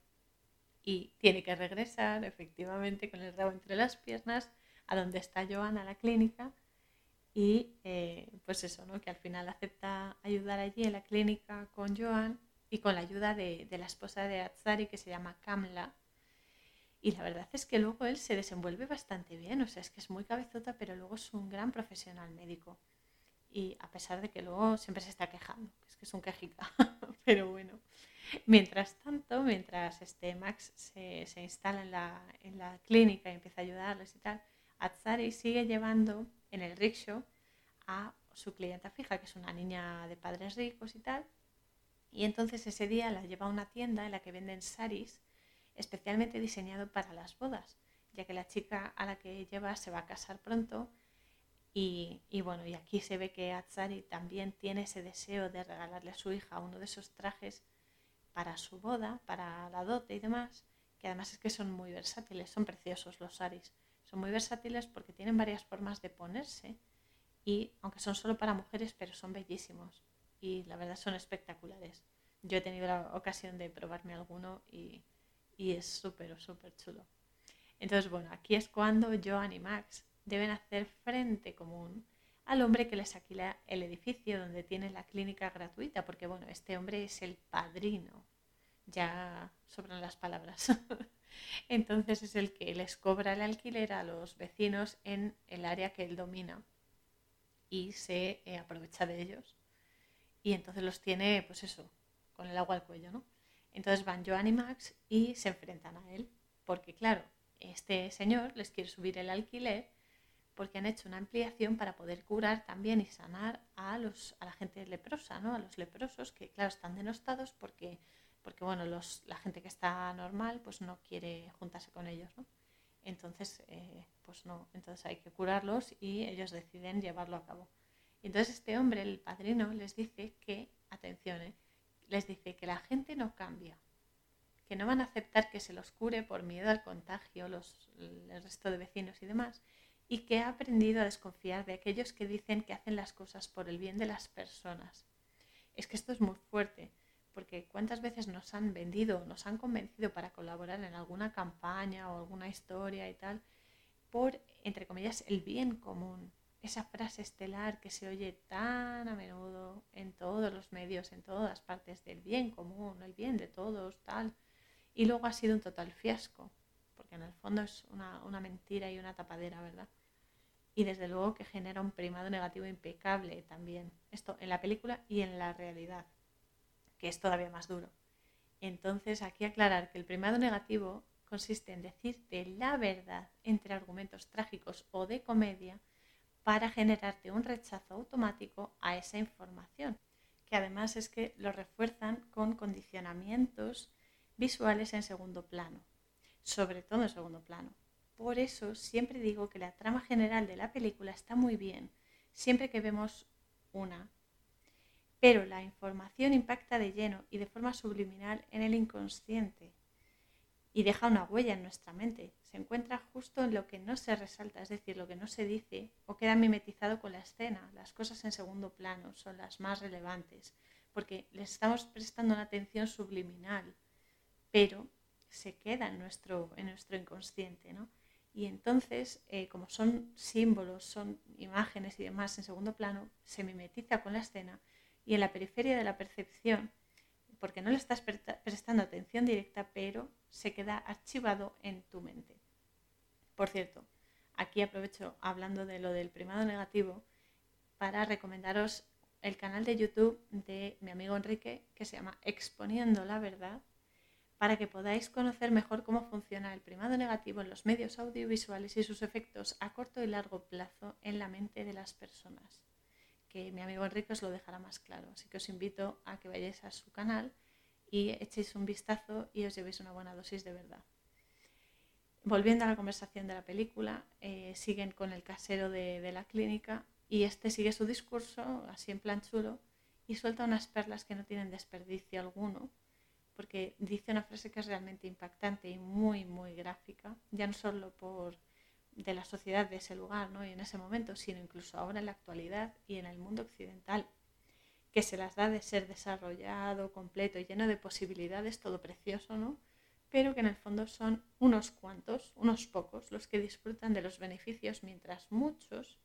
y tiene que regresar efectivamente con el rabo entre las piernas a donde está Joan, a la clínica, y eh, pues eso, ¿no? que al final acepta ayudar allí en la clínica con Joan y con la ayuda de, de la esposa de Atzari que se llama Kamla. Y la verdad es que luego él se desenvuelve bastante bien, o sea, es que es muy cabezota, pero luego es un gran profesional médico y a pesar de que luego siempre se está quejando, es que es un quejica, [laughs] pero bueno. Mientras tanto, mientras este Max se, se instala en la, en la, clínica y empieza a ayudarles y tal, Atsari sigue llevando en el rickshaw a su clienta fija, que es una niña de padres ricos y tal. Y entonces ese día la lleva a una tienda en la que venden saris especialmente diseñado para las bodas, ya que la chica a la que lleva se va a casar pronto. Y, y bueno, y aquí se ve que Atsari también tiene ese deseo de regalarle a su hija uno de esos trajes para su boda, para la dote y demás, que además es que son muy versátiles, son preciosos los saris. Son muy versátiles porque tienen varias formas de ponerse y aunque son solo para mujeres, pero son bellísimos y la verdad son espectaculares. Yo he tenido la ocasión de probarme alguno y, y es súper, súper chulo. Entonces, bueno, aquí es cuando Joan y Max deben hacer frente común al hombre que les alquila el edificio donde tiene la clínica gratuita, porque bueno, este hombre es el padrino, ya sobran las palabras. [laughs] Entonces es el que les cobra el alquiler a los vecinos en el área que él domina y se eh, aprovecha de ellos. Y entonces los tiene, pues eso, con el agua al cuello, ¿no? Entonces van Joan y Max y se enfrentan a él, porque claro, este señor les quiere subir el alquiler porque han hecho una ampliación para poder curar también y sanar a, los, a la gente leprosa, ¿no? A los leprosos que, claro, están denostados porque porque bueno, los, la gente que está normal pues no quiere juntarse con ellos, ¿no? Entonces, eh, pues no, entonces hay que curarlos y ellos deciden llevarlo a cabo. entonces este hombre, el padrino, les dice que, atención, ¿eh? les dice que la gente no cambia, que no van a aceptar que se los cure por miedo al contagio, los, el resto de vecinos y demás, y que ha aprendido a desconfiar de aquellos que dicen que hacen las cosas por el bien de las personas. Es que esto es muy fuerte porque cuántas veces nos han vendido, nos han convencido para colaborar en alguna campaña o alguna historia y tal, por, entre comillas, el bien común. Esa frase estelar que se oye tan a menudo en todos los medios, en todas partes, del bien común, el bien de todos, tal. Y luego ha sido un total fiasco, porque en el fondo es una, una mentira y una tapadera, ¿verdad? Y desde luego que genera un primado negativo impecable también. Esto en la película y en la realidad que es todavía más duro. Entonces, aquí aclarar que el primado negativo consiste en decirte la verdad entre argumentos trágicos o de comedia para generarte un rechazo automático a esa información, que además es que lo refuerzan con condicionamientos visuales en segundo plano, sobre todo en segundo plano. Por eso siempre digo que la trama general de la película está muy bien, siempre que vemos una pero la información impacta de lleno y de forma subliminal en el inconsciente y deja una huella en nuestra mente. Se encuentra justo en lo que no se resalta, es decir, lo que no se dice o queda mimetizado con la escena. Las cosas en segundo plano son las más relevantes porque les estamos prestando una atención subliminal, pero se queda en nuestro, en nuestro inconsciente. ¿no? Y entonces, eh, como son símbolos, son imágenes y demás en segundo plano, se mimetiza con la escena y en la periferia de la percepción, porque no le estás prestando atención directa, pero se queda archivado en tu mente. Por cierto, aquí aprovecho hablando de lo del primado negativo para recomendaros el canal de YouTube de mi amigo Enrique que se llama Exponiendo la Verdad para que podáis conocer mejor cómo funciona el primado negativo en los medios audiovisuales y sus efectos a corto y largo plazo en la mente de las personas que mi amigo Enrique os lo dejará más claro. Así que os invito a que vayáis a su canal y echéis un vistazo y os llevéis una buena dosis de verdad. Volviendo a la conversación de la película, eh, siguen con el casero de, de la clínica y este sigue su discurso, así en plan chulo, y suelta unas perlas que no tienen desperdicio alguno, porque dice una frase que es realmente impactante y muy, muy gráfica, ya no solo por de la sociedad de ese lugar ¿no? y en ese momento, sino incluso ahora en la actualidad y en el mundo occidental, que se las da de ser desarrollado, completo lleno de posibilidades, todo precioso, ¿no? pero que en el fondo son unos cuantos, unos pocos, los que disfrutan de los beneficios, mientras muchos,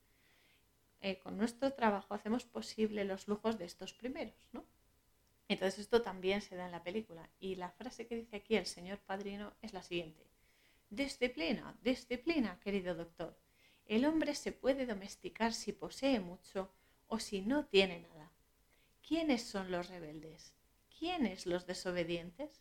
eh, con nuestro trabajo, hacemos posible los lujos de estos primeros. ¿no? Entonces esto también se da en la película. Y la frase que dice aquí el señor padrino es la siguiente. Disciplina, disciplina, querido doctor. El hombre se puede domesticar si posee mucho o si no tiene nada. ¿Quiénes son los rebeldes? ¿Quiénes los desobedientes?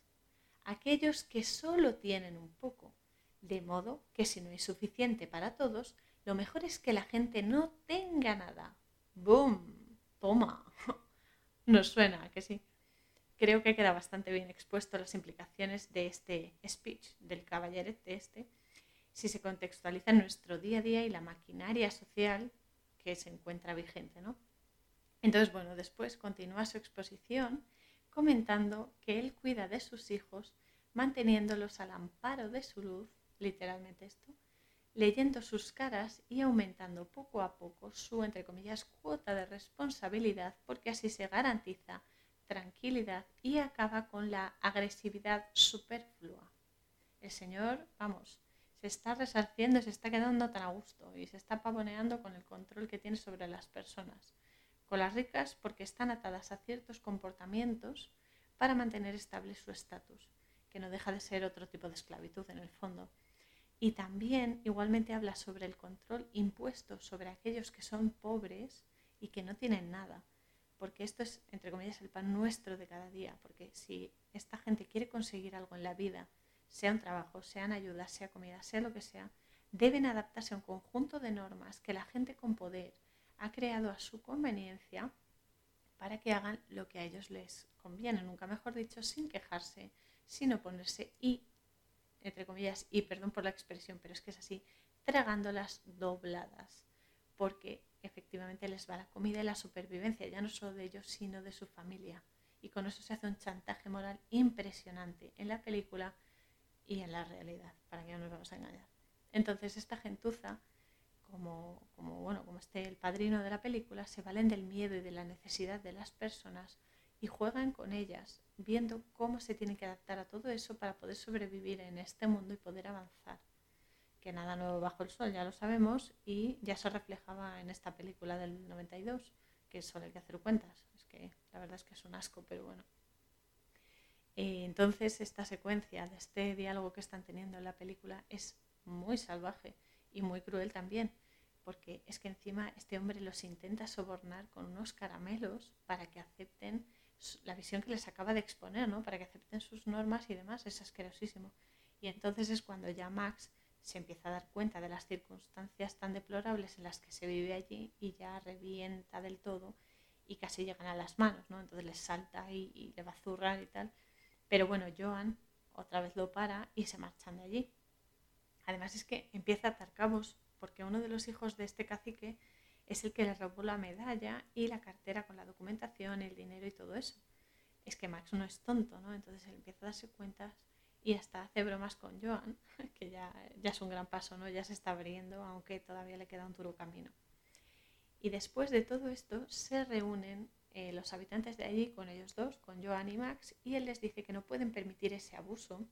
Aquellos que solo tienen un poco, De modo que si no es suficiente para todos, lo mejor es que la gente no tenga nada. ¡Boom! ¡Toma! [laughs] Nos suena, que sí. Creo que queda bastante bien expuesto las implicaciones de este speech, del caballerete este, si se contextualiza en nuestro día a día y la maquinaria social que se encuentra vigente, ¿no? Entonces, bueno, después continúa su exposición comentando que él cuida de sus hijos manteniéndolos al amparo de su luz, literalmente esto, leyendo sus caras y aumentando poco a poco su, entre comillas, cuota de responsabilidad, porque así se garantiza tranquilidad y acaba con la agresividad superflua. El Señor, vamos, se está resarciendo, se está quedando tan a gusto y se está pavoneando con el control que tiene sobre las personas. Con las ricas porque están atadas a ciertos comportamientos para mantener estable su estatus, que no deja de ser otro tipo de esclavitud en el fondo. Y también igualmente habla sobre el control impuesto sobre aquellos que son pobres y que no tienen nada, porque esto es, entre comillas, el pan nuestro de cada día, porque si esta gente quiere conseguir algo en la vida, sea un trabajo, sean ayudas, sea comida, sea lo que sea, deben adaptarse a un conjunto de normas que la gente con poder ha creado a su conveniencia para que hagan lo que a ellos les conviene, nunca mejor dicho, sin quejarse, sin oponerse y, entre comillas, y perdón por la expresión, pero es que es así, tragándolas dobladas, porque efectivamente les va la comida y la supervivencia, ya no solo de ellos, sino de su familia. Y con eso se hace un chantaje moral impresionante en la película y en la realidad, para que no nos vamos a engañar. Entonces esta gentuza, como, como, bueno, como este el padrino de la película, se valen del miedo y de la necesidad de las personas y juegan con ellas, viendo cómo se tienen que adaptar a todo eso para poder sobrevivir en este mundo y poder avanzar que nada nuevo bajo el sol, ya lo sabemos, y ya se reflejaba en esta película del 92, que solo hay que hacer cuentas. Es que la verdad es que es un asco, pero bueno. Eh, entonces esta secuencia de este diálogo que están teniendo en la película es muy salvaje y muy cruel también, porque es que encima este hombre los intenta sobornar con unos caramelos para que acepten la visión que les acaba de exponer, ¿no? Para que acepten sus normas y demás, es asquerosísimo. Y entonces es cuando ya Max se empieza a dar cuenta de las circunstancias tan deplorables en las que se vive allí y ya revienta del todo y casi llegan a las manos, ¿no? Entonces les salta y, le va a zurrar y tal. Pero bueno, Joan otra vez lo para y se marchan de allí. Además es que empieza a atar cabos porque uno de los hijos de este cacique es el que le robó la medalla y la cartera con la documentación, el dinero y todo eso. Es que Max no es tonto, ¿no? Entonces él empieza a darse cuentas y hasta hace bromas con Joan, [laughs] que ya, ya es un gran paso, ¿no? Ya se está abriendo, aunque todavía le queda un duro camino. Y después de todo esto se reúnen eh, los habitantes de allí con ellos dos, con Joan y Max, y él les dice que no pueden permitir ese abuso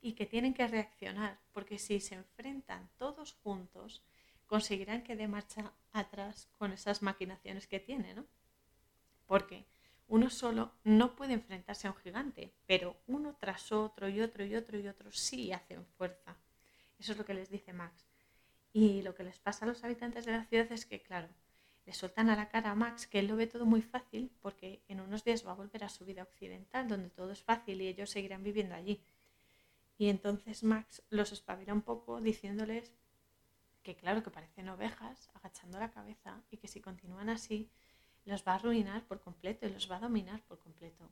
y que tienen que reaccionar, porque si se enfrentan todos juntos, conseguirán que dé marcha atrás con esas maquinaciones que tiene, ¿no? Porque uno solo no puede enfrentarse a un gigante, pero uno tras otro y otro y otro y otro sí hacen fuerza. Eso es lo que les dice Max. Y lo que les pasa a los habitantes de la ciudad es que, claro, le sueltan a la cara a Max que él lo ve todo muy fácil porque en unos días va a volver a su vida occidental, donde todo es fácil y ellos seguirán viviendo allí. Y entonces Max los espabila un poco diciéndoles que claro que parecen ovejas, agachando la cabeza, y que si continúan así, los va a arruinar por completo y los va a dominar por completo.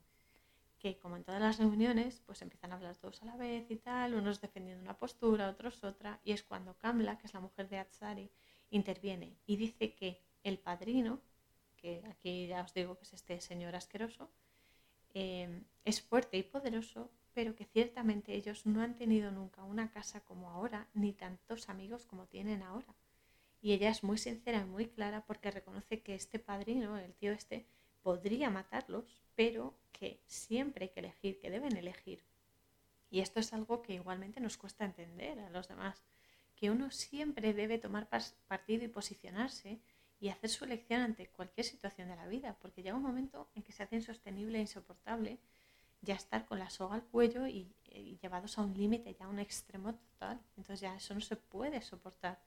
Que como en todas las reuniones, pues empiezan a hablar todos a la vez y tal, unos defendiendo una postura, otros otra, y es cuando Kamla, que es la mujer de Atsari, interviene y dice que el padrino, que aquí ya os digo que es este señor asqueroso, eh, es fuerte y poderoso, pero que ciertamente ellos no han tenido nunca una casa como ahora, ni tantos amigos como tienen ahora y ella es muy sincera y muy clara porque reconoce que este padrino, el tío este, podría matarlos, pero que siempre hay que elegir, que deben elegir. Y esto es algo que igualmente nos cuesta entender a los demás, que uno siempre debe tomar partido y posicionarse y hacer su elección ante cualquier situación de la vida, porque llega un momento en que se hace insostenible e insoportable ya estar con la soga al cuello y, y llevados a un límite, ya a un extremo total. Entonces ya eso no se puede soportar.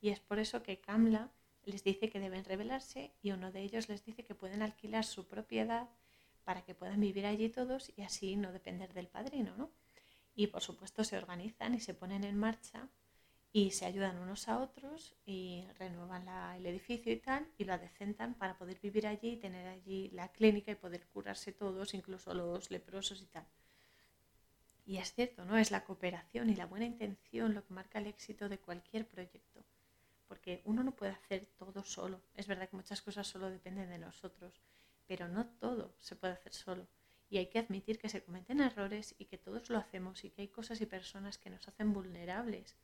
Y es por eso que Kamla les dice que deben rebelarse y uno de ellos les dice que pueden alquilar su propiedad para que puedan vivir allí todos y así no depender del padrino, ¿no? y por supuesto se organizan y se ponen en marcha y se ayudan unos a otros y renuevan el edificio y tal y lo adecentan para poder vivir allí y tener allí la clínica y poder curarse todos, incluso los leprosos y tal. Y es cierto, ¿no? Es la cooperación y la buena intención lo que marca el éxito de cualquier proyecto. Porque uno no puede hacer todo solo. Es verdad que muchas cosas solo dependen de nosotros, pero no todo se puede hacer solo. Y hay que admitir que se cometen errores y que todos lo hacemos y que hay cosas y personas que nos hacen vulnerables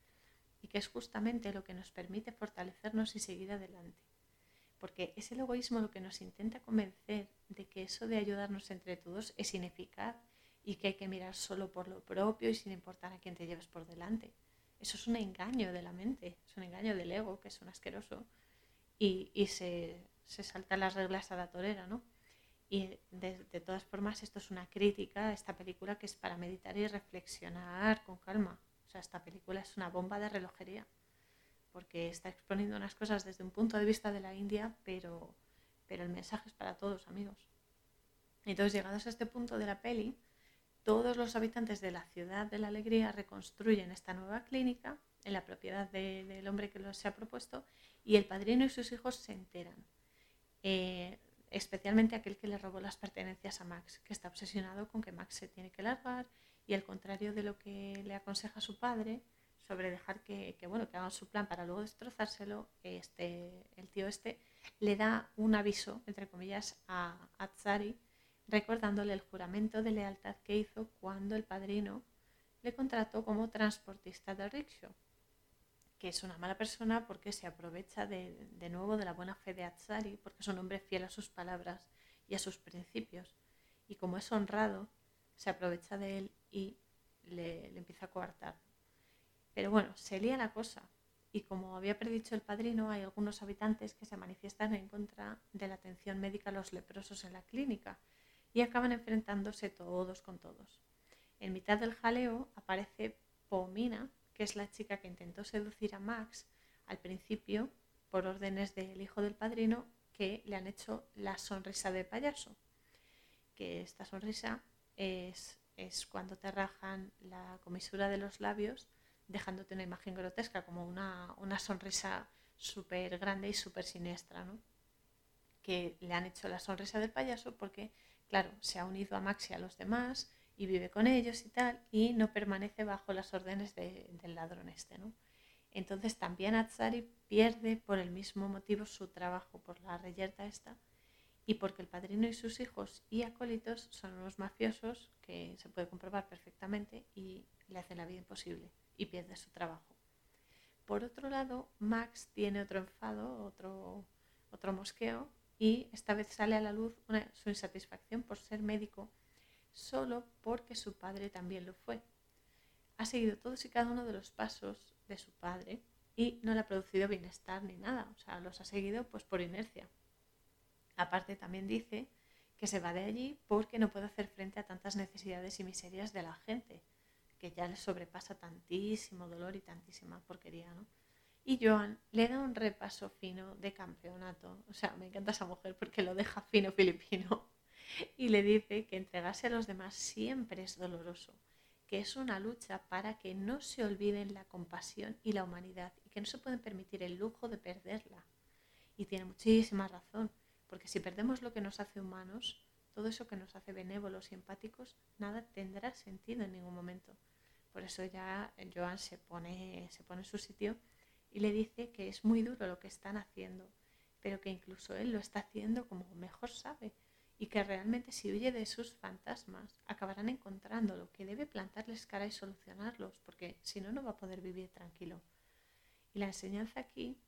y que es justamente lo que nos permite fortalecernos y seguir adelante. Porque es el egoísmo lo que nos intenta convencer de que eso de ayudarnos entre todos es ineficaz y que hay que mirar solo por lo propio y sin importar a quién te lleves por delante. Eso es un engaño de la mente, es un engaño del ego, que es un asqueroso, y, se, se saltan las reglas a la torera, ¿no? Y de, todas formas, esto es una crítica a esta película que es para meditar y reflexionar con calma. O sea, esta película es una bomba de relojería, porque está exponiendo unas cosas desde un punto de vista de la India, pero, pero el mensaje es para todos, amigos. Entonces, llegados a este punto de la peli, todos los habitantes de la ciudad de la alegría reconstruyen esta nueva clínica en la propiedad del hombre que lo ha propuesto y el padrino y sus hijos se enteran. Eh, especialmente aquel que le robó las pertenencias a Max, que está obsesionado con que Max se tiene que largar y al contrario de lo que le aconseja su padre sobre dejar que, bueno, que hagan su plan para luego destrozárselo, este, el tío este le da un aviso, entre comillas, a, a recordándole el juramento de lealtad que hizo cuando el padrino le contrató como transportista de rickshaw que es una mala persona porque se aprovecha de, nuevo de la buena fe de Atsari, porque es un hombre fiel a sus palabras y a sus principios. Y como es honrado, se aprovecha de él y le, empieza a coartar. Pero bueno, se lía la cosa. Y como había predicho el padrino, hay algunos habitantes que se manifiestan en contra de la atención médica a los leprosos en la clínica y acaban enfrentándose todos con todos. En mitad del jaleo aparece Pomina, que es la chica que intentó seducir a Max al principio por órdenes del hijo del padrino que le han hecho la sonrisa de payaso. Que esta sonrisa es, es cuando te rajan la comisura de los labios dejándote una imagen grotesca, como una, una sonrisa súper grande y súper siniestra, ¿no? Que le han hecho la sonrisa del payaso porque, claro, se ha unido a Max y a los demás, y vive con ellos y tal, y no permanece bajo las órdenes del ladrón este, ¿no? Entonces también Atsari pierde por el mismo motivo su trabajo, por la reyerta esta, y porque el padrino y sus hijos y acólitos son unos mafiosos que se puede comprobar perfectamente y le hacen la vida imposible y pierde su trabajo. Por otro lado, Max tiene otro enfado, otro, otro mosqueo, y esta vez sale a la luz su insatisfacción por ser médico solo porque su padre también lo fue. Ha seguido todos y cada uno de los pasos de su padre y no le ha producido bienestar ni nada, o sea, los ha seguido pues por inercia. Aparte también dice que se va de allí porque no puede hacer frente a tantas necesidades y miserias de la gente, que ya le sobrepasa tantísimo dolor y tantísima porquería, ¿no? Y Joan le da un repaso fino de campeonato. O sea, me encanta esa mujer porque lo deja fino filipino y le dice que entregarse a los demás siempre es doloroso, que es una lucha para que no se olviden la compasión y la humanidad y que no se pueden permitir el lujo de perderla. Y tiene muchísima razón, porque si perdemos lo que nos hace humanos, todo eso que nos hace benévolos y empáticos, nada tendrá sentido en ningún momento. Por eso ya Joan se pone, se pone en su sitio y le dice que es muy duro lo que están haciendo, pero que incluso él lo está haciendo como mejor sabe, y que realmente si huye de sus fantasmas acabarán encontrando lo que debe plantarles cara y solucionarlos, porque si no, no va a poder vivir tranquilo. Y la enseñanza aquí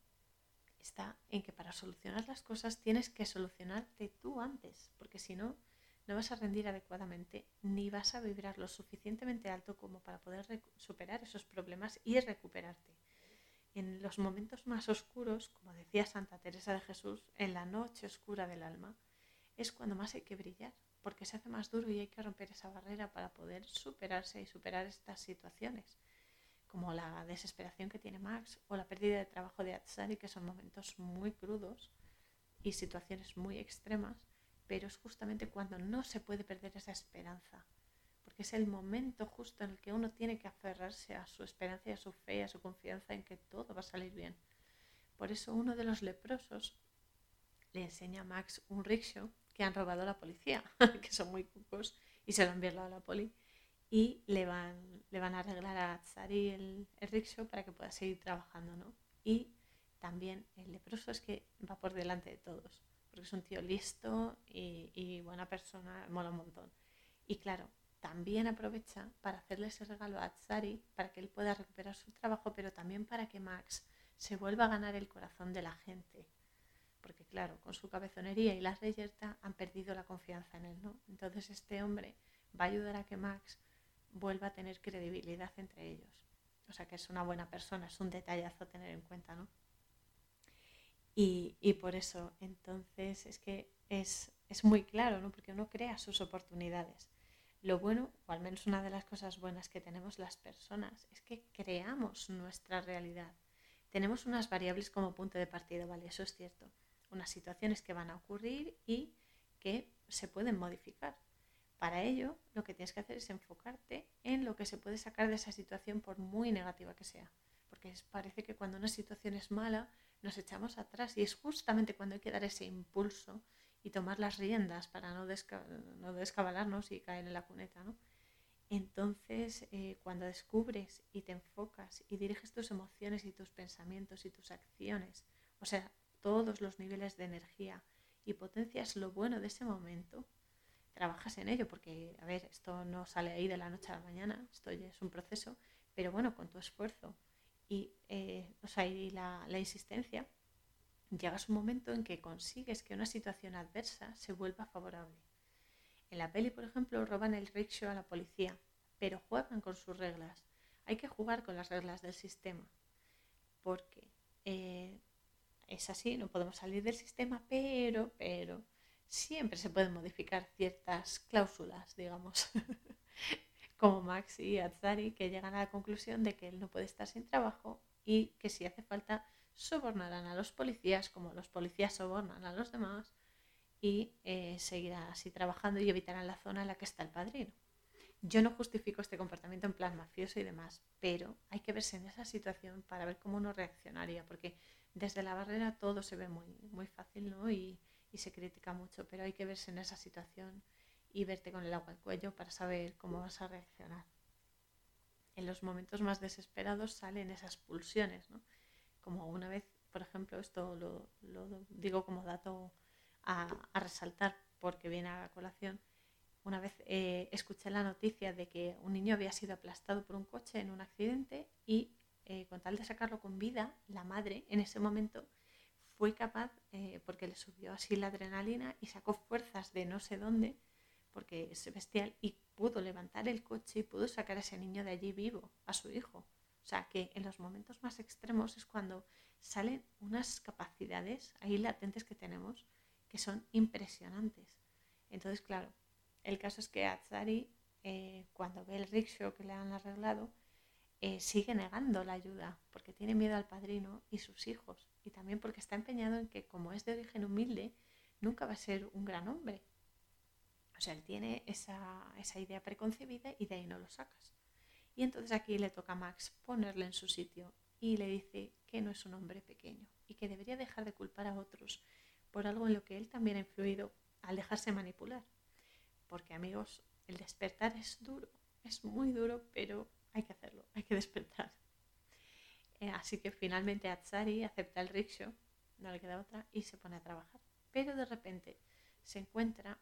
está en que para solucionar las cosas tienes que solucionarte tú antes, porque si no, no vas a rendir adecuadamente ni vas a vibrar lo suficientemente alto como para poder superar esos problemas y recuperarte. En los momentos más oscuros, como decía Santa Teresa de Jesús, en la noche oscura del alma, es cuando más hay que brillar, porque se hace más duro y hay que romper esa barrera para poder superarse y superar estas situaciones, como la desesperación que tiene Max o la pérdida de trabajo de Atsari, que son momentos muy crudos y situaciones muy extremas, pero es justamente cuando no se puede perder esa esperanza, porque es el momento justo en el que uno tiene que aferrarse a su esperanza y a su fe y a su confianza en que todo va a salir bien. Por eso uno de los leprosos le enseña a Max un rickshaw que han robado a la policía, [laughs] que son muy cucos, y se lo han enviado a la poli. Y le van, le van a arreglar a el, el rickshaw para que pueda seguir trabajando, ¿no? Y también el leproso es que va por delante de todos, porque es un tío listo y, y buena persona, mola un montón. Y claro, también aprovecha para hacerle ese regalo a Tsari para que él pueda recuperar su trabajo, pero también para que Max se vuelva a ganar el corazón de la gente porque claro, con su cabezonería y la reyerta han perdido la confianza en él, ¿no? Entonces este hombre va a ayudar a que Max vuelva a tener credibilidad entre ellos. O sea que es una buena persona, es un detallazo a tener en cuenta, ¿no? Y, y por eso, entonces, es que es, es muy claro, ¿no? Porque uno crea sus oportunidades. Lo bueno, o al menos una de las cosas buenas que tenemos las personas, es que creamos nuestra realidad. Tenemos unas variables como punto de partida, ¿vale? Eso es cierto unas situaciones que van a ocurrir y que se pueden modificar. Para ello, lo que tienes que hacer es enfocarte en lo que se puede sacar de esa situación por muy negativa que sea. Porque parece que cuando una situación es mala, nos echamos atrás y es justamente cuando hay que dar ese impulso y tomar las riendas para no, no descabalarnos y caer en la cuneta. ¿no? Entonces, eh, cuando descubres y te enfocas y diriges tus emociones y tus pensamientos y tus acciones, o sea, todos los niveles de energía y potencias lo bueno de ese momento, trabajas en ello, porque, a ver, esto no sale ahí de la noche a la mañana, esto es un proceso, pero bueno, con tu esfuerzo y, eh, la, la insistencia, llegas un momento en que consigues que una situación adversa se vuelva favorable. En la peli, por ejemplo, roban el rickshaw a la policía, pero juegan con sus reglas. Hay que jugar con las reglas del sistema, porque eh, es así, no podemos salir del sistema, pero, pero, siempre se pueden modificar ciertas cláusulas, digamos, [laughs] como Max y Azzari, que llegan a la conclusión de que él no puede estar sin trabajo y que si hace falta sobornarán a los policías como los policías sobornan a los demás y eh, seguirá así trabajando y evitarán la zona en la que está el padrino. Yo no justifico este comportamiento en plan mafioso y demás, pero hay que verse en esa situación para ver cómo uno reaccionaría, porque desde la barrera todo se ve muy, muy fácil ¿no? y, se critica mucho, pero hay que verse en esa situación y verte con el agua al cuello para saber cómo vas a reaccionar. En los momentos más desesperados salen esas pulsiones, ¿no? Como una vez, por ejemplo, esto lo, digo como dato a, resaltar porque viene a colación, una vez eh, escuché la noticia de que un niño había sido aplastado por un coche en un accidente y eh, con tal de sacarlo con vida, la madre en ese momento fue capaz, eh, porque le subió así la adrenalina y sacó fuerzas de no sé dónde, porque es bestial, y pudo levantar el coche y pudo sacar a ese niño de allí vivo, a su hijo. O sea que en los momentos más extremos es cuando salen unas capacidades ahí latentes que tenemos que son impresionantes. Entonces, claro, el caso es que Atzari, eh, cuando ve el rickshaw que le han arreglado, eh, sigue negando la ayuda porque tiene miedo al padrino y sus hijos y también porque está empeñado en que como es de origen humilde, nunca va a ser un gran hombre. O sea, él tiene esa, esa idea preconcebida y de ahí no lo sacas. Y entonces aquí le toca a Max ponerle en su sitio y le dice que no es un hombre pequeño y que debería dejar de culpar a otros por algo en lo que él también ha influido al dejarse manipular. Porque amigos, el despertar es duro, es muy duro, pero hay que hacerlo, hay que despertar. Eh, así que finalmente Atsari acepta el rickshaw, no le queda otra, y se pone a trabajar. Pero de repente se encuentra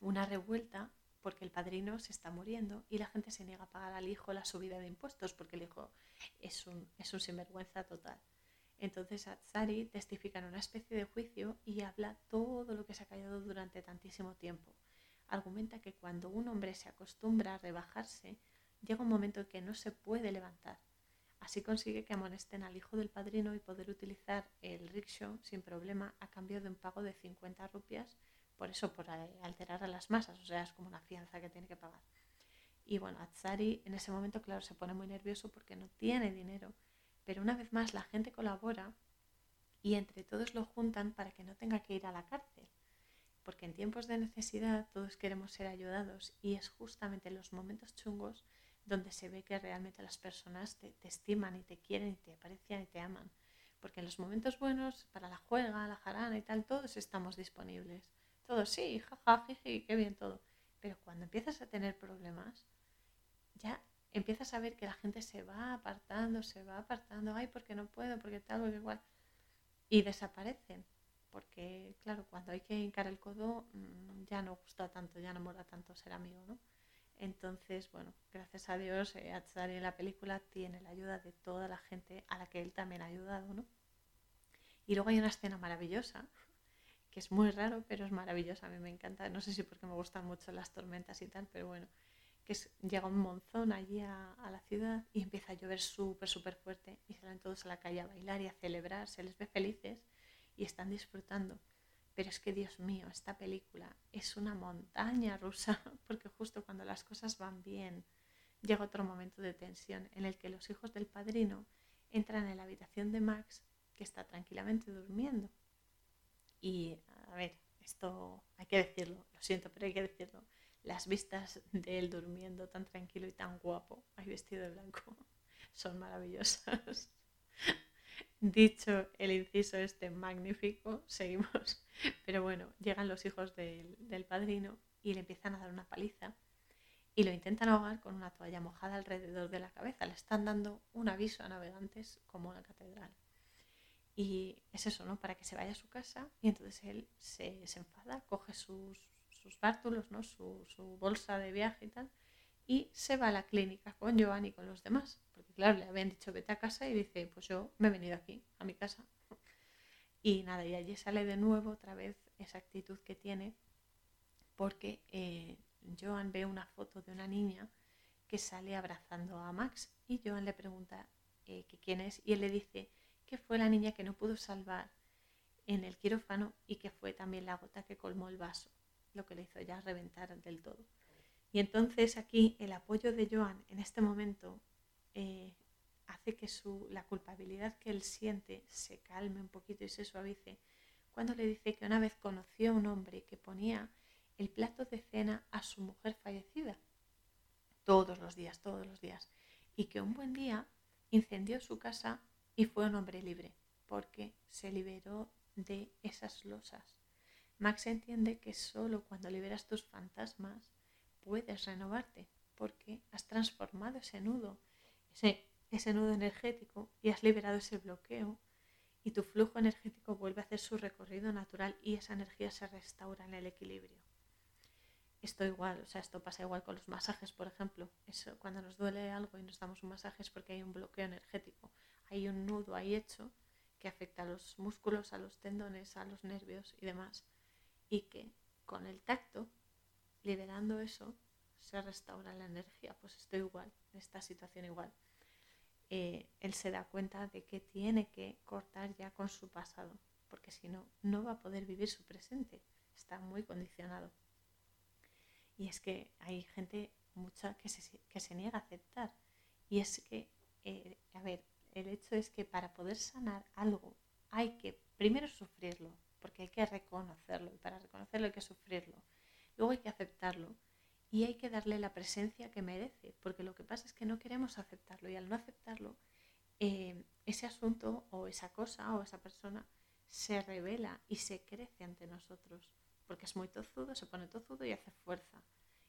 una revuelta porque el padrino se está muriendo y la gente se niega a pagar al hijo la subida de impuestos porque el hijo es un, es un sinvergüenza total. Entonces Atsari testifica en una especie de juicio y habla todo lo que se ha callado durante tantísimo tiempo. Argumenta que cuando un hombre se acostumbra a rebajarse, llega un momento en que no se puede levantar. Así consigue que amonesten al hijo del padrino y poder utilizar el rickshaw sin problema a cambio de un pago de 50 rupias, por eso, por alterar a las masas, o sea, es como una fianza que tiene que pagar. Y bueno, Atsari en ese momento, claro, se pone muy nervioso porque no tiene dinero, pero una vez más la gente colabora y entre todos lo juntan para que no tenga que ir a la cárcel. porque en tiempos de necesidad todos queremos ser ayudados y es justamente en los momentos chungos donde se ve que realmente las personas te, estiman y te quieren y te aprecian y te aman. Porque en los momentos buenos, para la juega, la jarana y tal, todos estamos disponibles. Todos, sí, jaja, jiji, qué bien todo. Pero cuando empiezas a tener problemas, ya empiezas a ver que la gente se va apartando, se va apartando, ay, porque no puedo, porque tal, porque igual. Y desaparecen. Porque, claro, cuando hay que hincar el codo, mm, ya no gusta tanto, ya no mola tanto ser amigo, ¿no? Entonces, bueno, gracias a Dios, eh, en la película tiene la ayuda de toda la gente a la que él también ha ayudado, ¿no? Y luego hay una escena maravillosa, que es muy raro, pero es maravillosa, a mí me encanta, no sé si porque me gustan mucho las tormentas y tal, pero bueno, que llega un monzón allí a, la ciudad y empieza a llover súper, súper fuerte y salen todos a la calle a bailar y a celebrar, se les ve felices y están disfrutando. Pero es que, Dios mío, esta película es una montaña rusa [laughs] porque justo cuando las cosas van bien llega otro momento de tensión en el que los hijos del padrino entran en la habitación de Max que está tranquilamente durmiendo. Y, a ver, esto hay que decirlo, lo siento, pero hay que decirlo las vistas de él durmiendo tan tranquilo y tan guapo, ahí vestido de blanco, [laughs] son maravillosas. [laughs] Dicho el inciso este magnífico, seguimos. [laughs] Pero bueno, llegan los hijos del, padrino y le empiezan a dar una paliza y lo intentan ahogar con una toalla mojada alrededor de la cabeza. Le están dando un aviso a navegantes como una catedral. Y es eso, ¿no? Para que se vaya a su casa y entonces él se, se enfada, coge sus, sus bártulos, ¿no? Su, bolsa de viaje y tal, y se va a la clínica con Joan y con los demás. Porque claro, le habían dicho vete a casa y dice, pues yo me he venido aquí, a mi casa. Y nada, y allí sale de nuevo otra vez esa actitud que tiene, porque eh, Joan ve una foto de una niña que sale abrazando a Max y Joan le pregunta eh, que quién es y él le dice que fue la niña que no pudo salvar en el quirófano y que fue también la gota que colmó el vaso lo que le hizo ya reventar del todo. Y entonces aquí el apoyo de Joan en este momento eh, hace que la culpabilidad que él siente se calme un poquito y se suavice cuando le dice que una vez conoció a un hombre que ponía el plato de cena a su mujer fallecida todos los días, todos los días, y que un buen día incendió su casa y fue un hombre libre porque se liberó de esas losas Max entiende que solo cuando liberas tus fantasmas puedes renovarte, porque has transformado ese nudo, ese, ese nudo energético y has liberado ese bloqueo y tu flujo energético vuelve a hacer su recorrido natural y esa energía se restaura en el equilibrio. Esto igual, o sea, esto pasa igual con los masajes, por ejemplo. Eso, cuando nos duele algo y nos damos un masaje es porque hay un bloqueo energético, hay un nudo ahí hecho que afecta a los músculos, a los tendones, a los nervios y demás y que con el tacto, liberando eso, se restaura la energía. Pues estoy igual, en esta situación igual. Eh, él se da cuenta de que tiene que cortar ya con su pasado, porque si no, no va a poder vivir su presente. Está muy condicionado. Y es que hay gente mucha que se, que se niega a aceptar. Y es que, eh, a ver, el hecho es que para poder sanar algo hay que primero sufrirlo, porque hay que reconocerlo y para reconocerlo hay que sufrirlo. Luego hay que aceptarlo y hay que darle la presencia que merece, porque lo que pasa es que no queremos aceptarlo y al no aceptarlo, eh, ese asunto o esa cosa o esa persona se revela y se crece ante nosotros, porque es muy tozudo, se pone tozudo y hace fuerza.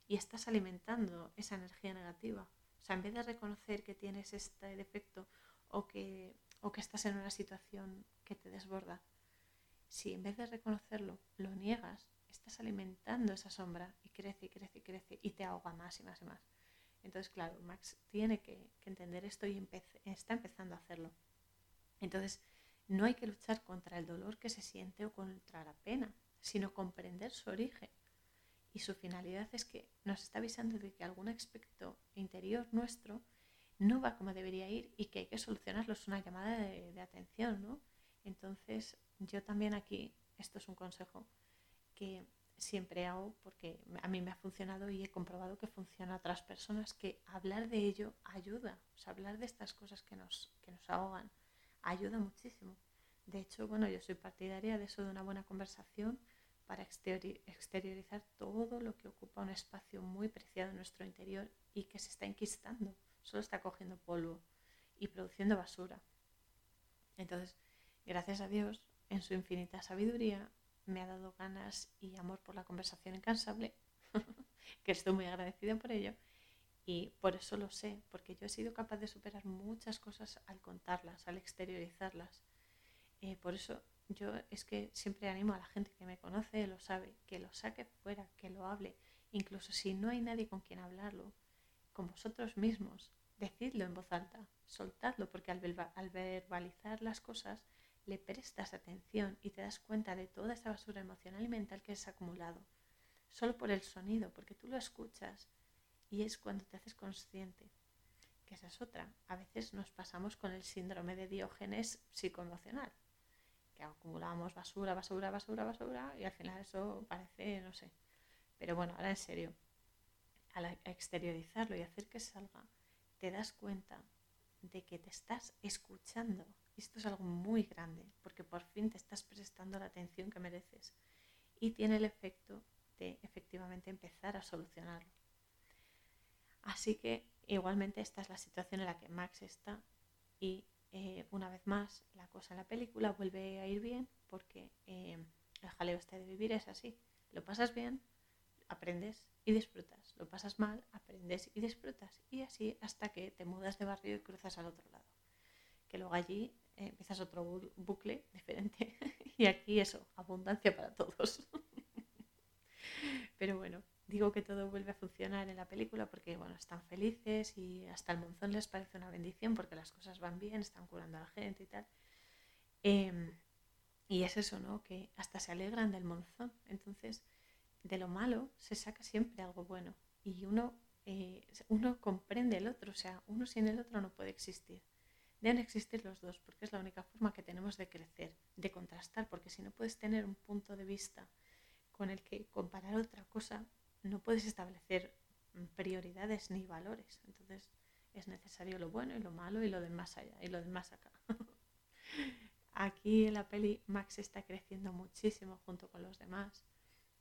Y estás alimentando esa energía negativa. O sea, en vez de reconocer que tienes este defecto o que, o que estás en una situación que te desborda, si en vez de reconocerlo lo niegas, estás alimentando esa sombra y crece y crece y crece y te ahoga más y más y más. Entonces, claro, Max tiene que, entender esto y está empezando a hacerlo. Entonces, no hay que luchar contra el dolor que se siente o contra la pena, sino comprender su origen. Y su finalidad es que nos está avisando de que algún aspecto interior nuestro no va como debería ir y que hay que solucionarlo. Es una llamada de, atención, ¿no? Entonces, yo también aquí, esto es un consejo que siempre hago porque a mí me ha funcionado y he comprobado que funciona a otras personas, que hablar de ello ayuda, o sea, hablar de estas cosas que nos, que nos ahogan ayuda muchísimo. De hecho, bueno, yo soy partidaria de eso, de una buena conversación, para exteriorizar todo lo que ocupa un espacio muy preciado en nuestro interior y que se está enquistando, solo está cogiendo polvo y produciendo basura. Entonces, gracias a Dios, en su infinita sabiduría, me ha dado ganas y amor por la conversación incansable, [laughs] que estoy muy agradecida por ello. Y por eso lo sé, porque yo he sido capaz de superar muchas cosas al contarlas, al exteriorizarlas. Eh, por eso yo es que siempre animo a la gente que me conoce, lo sabe, que lo saque fuera, que lo hable. Incluso si no hay nadie con quien hablarlo, con vosotros mismos, decidlo en voz alta, soltadlo, porque al, verbalizar las cosas le prestas atención y te das cuenta de toda esa basura emocional y mental que has acumulado, solo por el sonido, porque tú lo escuchas y es cuando te haces consciente. Que esa es otra. A veces nos pasamos con el síndrome de Diógenes psicoemocional, que acumulamos basura, basura, basura, basura y al final eso parece, no sé. Pero bueno, ahora en serio, al exteriorizarlo y hacer que salga, te das cuenta de que te estás escuchando. Esto es algo muy grande, porque por fin te estás prestando la atención que mereces. Y tiene el efecto de efectivamente empezar a solucionarlo. Así que igualmente esta es la situación en la que Max está y eh, una vez más la cosa en la película vuelve a ir bien porque eh, el jaleo este de vivir es así. Lo pasas bien, aprendes y disfrutas. Lo pasas mal, aprendes y disfrutas. Y así hasta que te mudas de barrio y cruzas al otro lado. Que luego allí eh, empiezas otro bucle diferente. [laughs] y aquí eso, abundancia para todos. [laughs] Pero bueno, digo que todo vuelve a funcionar en la película porque bueno, están felices y hasta el monzón les parece una bendición porque las cosas van bien, están curando a la gente y tal. Em, y es eso, ¿no? Que hasta se alegran del monzón. Entonces, de lo malo se saca siempre algo bueno y uno, eh, uno comprende el otro, o sea, uno sin el otro no puede existir. Deben existir los dos porque es la única forma que tenemos de crecer, de contrastar, porque si no puedes tener un punto de vista con el que comparar otra cosa, no puedes establecer prioridades ni valores. Entonces es necesario lo bueno y lo malo y lo del más allá y lo del más acá. [laughs] Aquí en la peli Max está creciendo muchísimo junto con los demás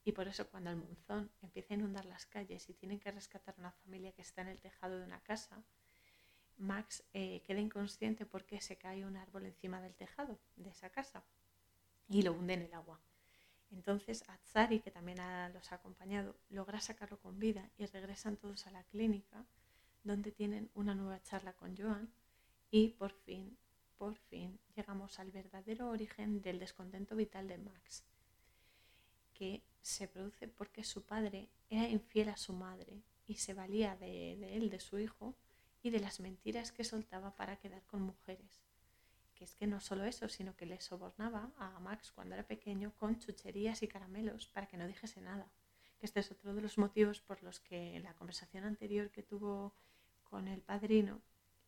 y por eso cuando el monzón empieza a inundar las calles y tienen que rescatar a una familia que está en el tejado de una casa, Max eh, queda inconsciente porque se cae un árbol encima del tejado de esa casa y lo hunde en el agua. Entonces Atzari, que también los ha acompañado, logra sacarlo con vida y regresan todos a la clínica donde tienen una nueva charla con Joan y por fin, por fin llegamos al verdadero origen del descontento vital de Max que se produce porque su padre era infiel a su madre y se valía de, él, de su hijo, y de las mentiras que soltaba para quedar con mujeres. Que es que no solo eso, sino que le sobornaba a Max cuando era pequeño con chucherías y caramelos para que no dijese nada. Que este es otro de los motivos por los que en la conversación anterior que tuvo con el padrino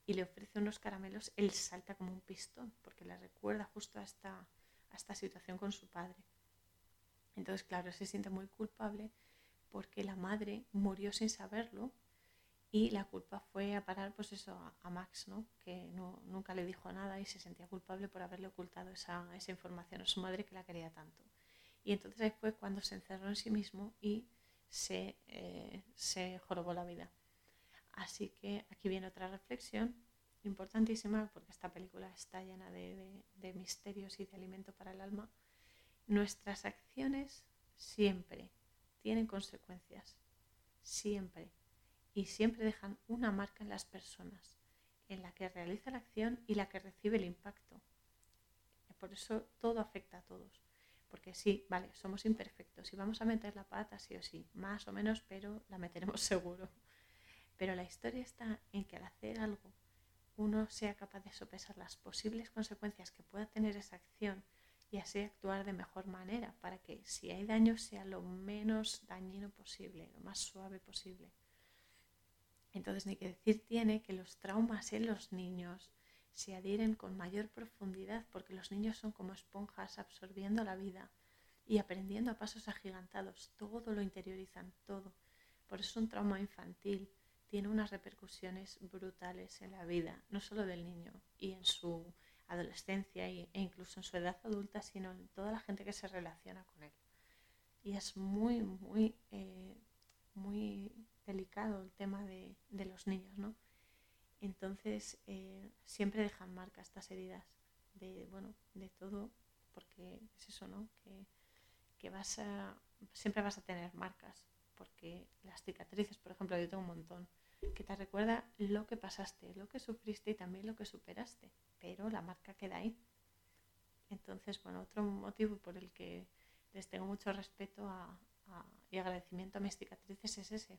y le ofrece unos caramelos, él salta como un pistón, porque le recuerda justo a esta, a esta situación con su padre. Entonces, claro, se siente muy culpable porque la madre murió sin saberlo y la culpa fue a parar, pues eso, a, Max, ¿no? Que nunca le dijo nada y se sentía culpable por haberle ocultado esa, esa información a su madre que la quería tanto. Y entonces ahí fue cuando se encerró en sí mismo y se, eh, se jorobó la vida. Así que aquí viene otra reflexión importantísima, porque esta película está llena de, de misterios y de alimento para el alma Nuestras acciones siempre tienen consecuencias, siempre, y siempre dejan una marca en las personas, en la que realiza la acción y la que recibe el impacto. Por eso todo afecta a todos, porque sí, vale, somos imperfectos y vamos a meter la pata sí o sí, más o menos, pero la meteremos [laughs] seguro. Pero la historia está en que al hacer algo uno sea capaz de sopesar las posibles consecuencias que pueda tener esa acción y así actuar de mejor manera para que si hay daño sea lo menos dañino posible, lo más suave posible. Entonces, ni que decir tiene que los traumas en los niños se adhieren con mayor profundidad porque los niños son como esponjas absorbiendo la vida y aprendiendo a pasos agigantados. Todo lo interiorizan, todo. Por eso un trauma infantil tiene unas repercusiones brutales en la vida, no solo del niño y en su adolescencia e incluso en su edad adulta, sino en toda la gente que se relaciona con él. y es muy, muy, eh, muy delicado el tema de, los niños, ¿no? Entonces eh, siempre dejan marca estas heridas de, bueno, de todo, porque es eso, ¿no? Que, que vas a, siempre vas a tener marcas, porque las cicatrices, por ejemplo, yo tengo un montón, que te recuerda lo que pasaste, lo que sufriste y también lo que superaste, pero la marca queda ahí. Entonces, bueno, otro motivo por el que les tengo mucho respeto y agradecimiento a mis cicatrices es ese,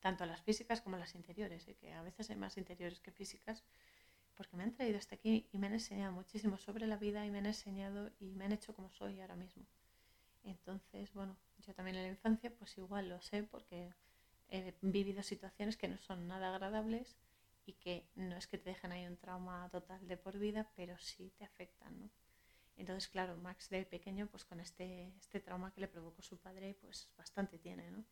tanto las físicas como las interiores, ¿eh? que a veces hay más interiores que físicas, porque me han traído hasta aquí y me han enseñado muchísimo sobre la vida y me han enseñado y me han hecho como soy ahora mismo. Entonces, bueno, yo también en la infancia pues igual lo sé porque he vivido situaciones que no son nada agradables y que no es que te dejen ahí un trauma total de por vida, pero sí te afectan, ¿no? Entonces, claro, Max de pequeño, pues con este, este trauma que le provocó su padre, pues bastante tiene, ¿no?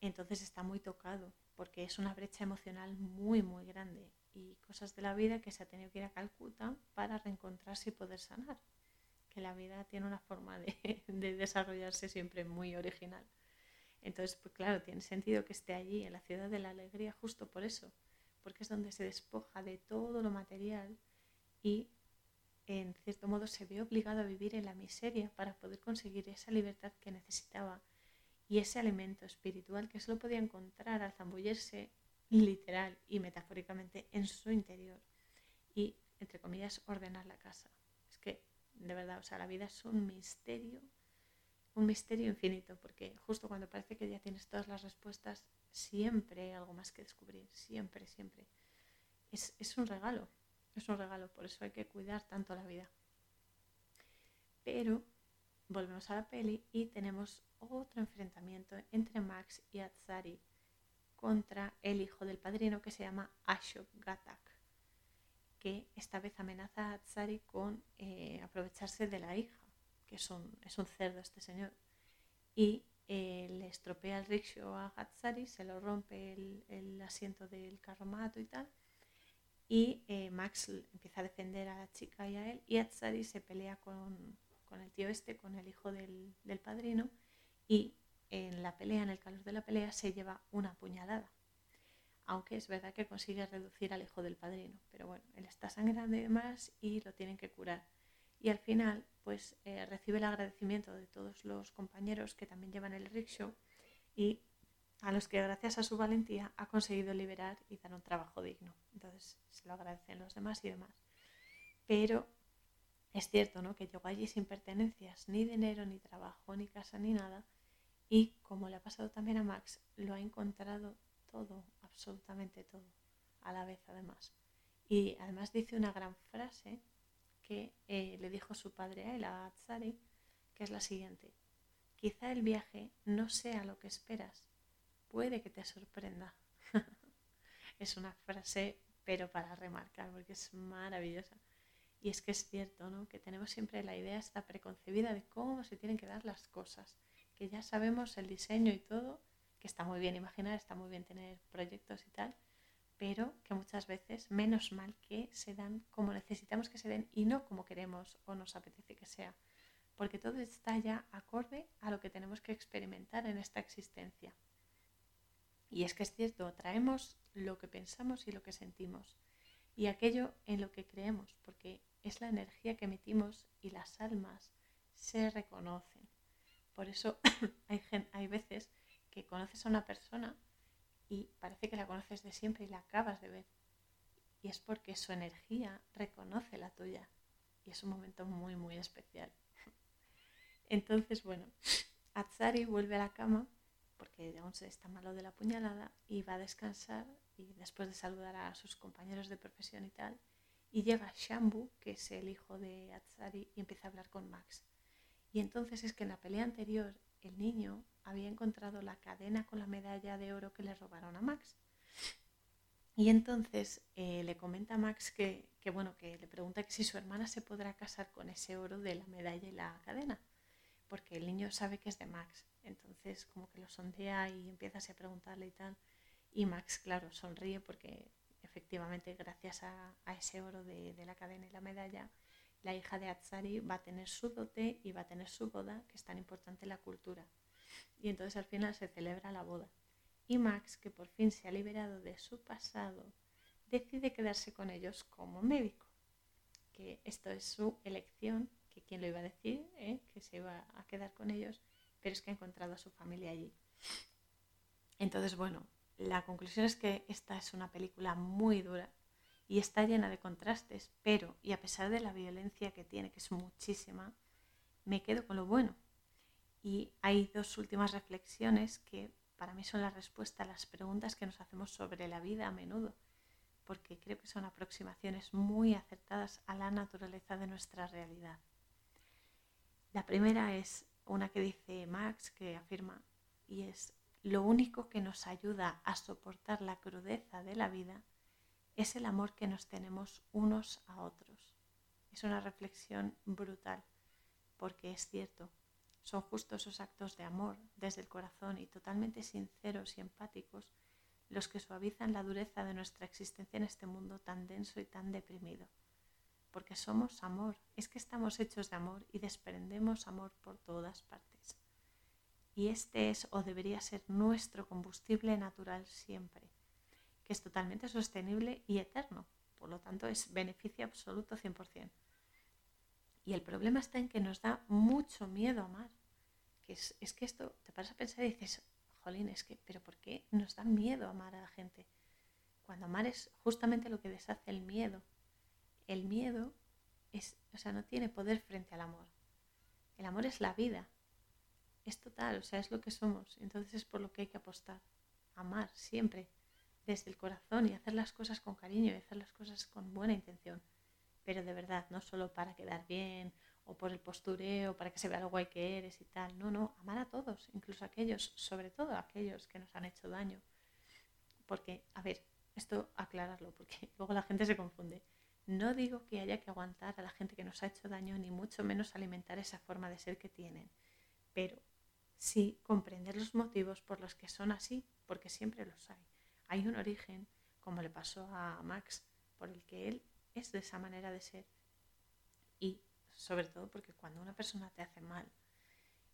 Entonces está muy tocado, porque es una brecha emocional muy, muy grande y cosas de la vida que se ha tenido que ir a Calcuta para reencontrarse y poder sanar. Que la vida tiene una forma de, [laughs] de desarrollarse siempre muy original. Entonces, pues claro, tiene sentido que esté allí, en la ciudad de la alegría, justo por eso, porque es donde se despoja de todo lo material y en cierto modo se ve obligado a vivir en la miseria para poder conseguir esa libertad que necesitaba y ese alimento espiritual que solo podía encontrar al zambullirse literal y metafóricamente en su interior y, entre comillas, ordenar la casa. Es que, de verdad, o sea, la vida es un misterio, un misterio infinito, porque justo cuando parece que ya tienes todas las respuestas, siempre hay algo más que descubrir, siempre, siempre. Es, es un regalo, es un regalo, por eso hay que cuidar tanto la vida. Pero volvemos a la peli y tenemos otro enfrentamiento entre Max y Atsari contra el hijo del padrino que se llama Ashok Gatak, que esta vez amenaza a Atsari con eh, aprovecharse de la hija, que es un, es un cerdo este señor, y eh, le estropea el rickshaw a Atsari, se lo rompe el, el asiento del carromato y tal, y eh, Max empieza a defender a la chica y a él y Atsari se pelea con, el tío este, con el hijo del, padrino y en la pelea, en el calor de la pelea, se lleva una puñalada. Aunque es verdad que consigue reducir al hijo del padrino, pero bueno, él está sangrando y demás y lo tienen que curar. Y al final, pues eh, recibe el agradecimiento de todos los compañeros que también llevan el rickshaw y a los que gracias a su valentía ha conseguido liberar y dar un trabajo digno. Entonces se lo agradecen los demás y demás. Pero es cierto ¿no? que llegó allí sin pertenencias, ni dinero, ni trabajo, ni casa, ni nada. Y como le ha pasado también a Max, lo ha encontrado todo, absolutamente todo, a la vez además. Y además dice una gran frase que eh, le dijo su padre a él, a Atsari, que es la siguiente. Quizá el viaje no sea lo que esperas, puede que te sorprenda. [laughs] es una frase, pero para remarcar, porque es maravillosa. Y es que es cierto, ¿no? Que tenemos siempre la idea esta preconcebida de cómo se tienen que dar las cosas, que ya sabemos el diseño y todo, que está muy bien imaginar, está muy bien tener proyectos y tal, pero que muchas veces, menos mal que se dan como necesitamos que se den y no como queremos o nos apetece que sea, porque todo está ya acorde a lo que tenemos que experimentar en esta existencia. Y es que es cierto, traemos lo que pensamos y lo que sentimos y aquello en lo que creemos, porque es la energía que emitimos y las almas se reconocen. Por eso [coughs] hay, hay veces que conoces a una persona y parece que la conoces de siempre y la acabas de ver. Y es porque su energía reconoce la tuya. Y es un momento muy, muy especial. [laughs] Entonces, bueno, Atsari vuelve a la cama porque aún se está malo de la puñalada y va a descansar y después de saludar a sus compañeros de profesión y tal, y llega Shambu, que es el hijo de Atsari, y empieza a hablar con Max. Y entonces es que en la pelea anterior el niño había encontrado la cadena con la medalla de oro que le robaron a Max. Y entonces eh, le comenta a Max que, que, bueno, que le pregunta que si su hermana se podrá casar con ese oro de la medalla y la cadena, porque el niño sabe que es de Max. Entonces como que lo sondea y empieza a preguntarle y tal. Y Max, claro, sonríe porque efectivamente gracias a, ese oro de, la cadena y la medalla la hija de Atsari va a tener su dote y va a tener su boda, que es tan importante en la cultura. Y entonces al final se celebra la boda. Y Max, que por fin se ha liberado de su pasado, decide quedarse con ellos como médico. Que esto es su elección, que quién lo iba a decir, ¿eh? que se iba a quedar con ellos, pero es que ha encontrado a su familia allí. Entonces, bueno, la conclusión es que esta es una película muy dura y está llena de contrastes, pero, y a pesar de la violencia que tiene, que es muchísima, me quedo con lo bueno. Y hay dos últimas reflexiones que para mí son la respuesta a las preguntas que nos hacemos sobre la vida a menudo, porque creo que son aproximaciones muy acertadas a la naturaleza de nuestra realidad. La primera es una que dice Max, que afirma, y es, lo único que nos ayuda a soportar la crudeza de la vida es el amor que nos tenemos unos a otros. Es una reflexión brutal, porque es cierto, son justo esos actos de amor desde el corazón y totalmente sinceros y empáticos los que suavizan la dureza de nuestra existencia en este mundo tan denso y tan deprimido. Porque somos amor, es que estamos hechos de amor y desprendemos amor por todas partes y este es o debería ser nuestro combustible natural siempre, que es totalmente sostenible y eterno, por lo tanto es beneficio absoluto 100%. Y el problema está en que nos da mucho miedo amar, que es, es que esto te paras a pensar y dices, jolín, es que, pero ¿por qué nos da miedo amar a la gente? Cuando amar es justamente lo que deshace el miedo. El miedo es, o sea, no tiene poder frente al amor. El amor es la vida, es total, o sea, es lo que somos. Entonces es por lo que hay que apostar. Amar siempre, desde el corazón y hacer las cosas con cariño y hacer las cosas con buena intención. Pero de verdad, no solo para quedar bien o por el postureo, para que se vea lo guay que eres y tal. No, no, amar a todos, incluso a aquellos, sobre todo a aquellos que nos han hecho daño. Porque, a ver, esto aclararlo, porque [laughs] luego la gente se confunde. No digo que haya que aguantar a la gente que nos ha hecho daño, ni mucho menos alimentar esa forma de ser que tienen. Pero sí comprender los motivos por los que son así, porque siempre los hay. Hay un origen, como le pasó a Max, por el que él es de esa manera de ser. Y sobre todo porque cuando una persona te hace mal,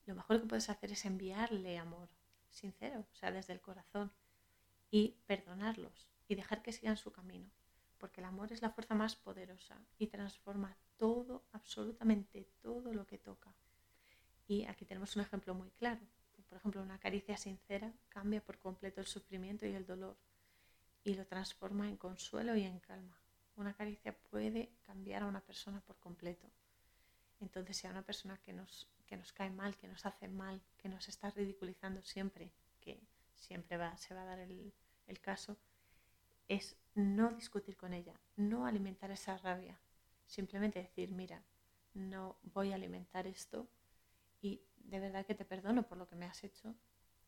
lo mejor que puedes hacer es enviarle amor, sincero, o sea, desde el corazón, y perdonarlos y dejar que sigan su camino, porque el amor es la fuerza más poderosa y transforma todo, absolutamente todo lo que toca. Y aquí tenemos un ejemplo muy claro. Por ejemplo, una caricia sincera cambia por completo el sufrimiento y el dolor y lo transforma en consuelo y en calma. Una caricia puede cambiar a una persona por completo. Entonces, si a una persona que nos, que nos cae mal, que nos hace mal, que nos está ridiculizando siempre, que siempre va, se va a dar el, el caso, es no discutir con ella, no alimentar esa rabia. Simplemente decir, mira, no voy a alimentar esto y de verdad que te perdono por lo que me has hecho.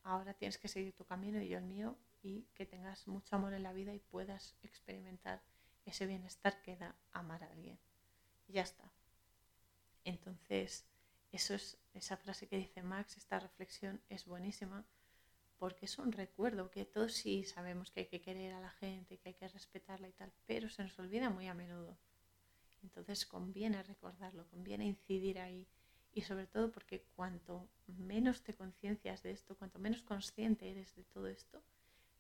Ahora tienes que seguir tu camino y yo el mío y que tengas mucho amor en la vida y puedas experimentar ese bienestar que da amar a alguien. Y ya está. Entonces, eso es esa frase que dice Max, esta reflexión es buenísima porque es un recuerdo que todos sí sabemos que hay que querer a la gente, que hay que respetarla y tal, pero se nos olvida muy a menudo. Entonces conviene recordarlo, conviene incidir ahí y sobre todo porque cuanto menos te conciencias de esto, cuanto menos consciente eres de todo esto,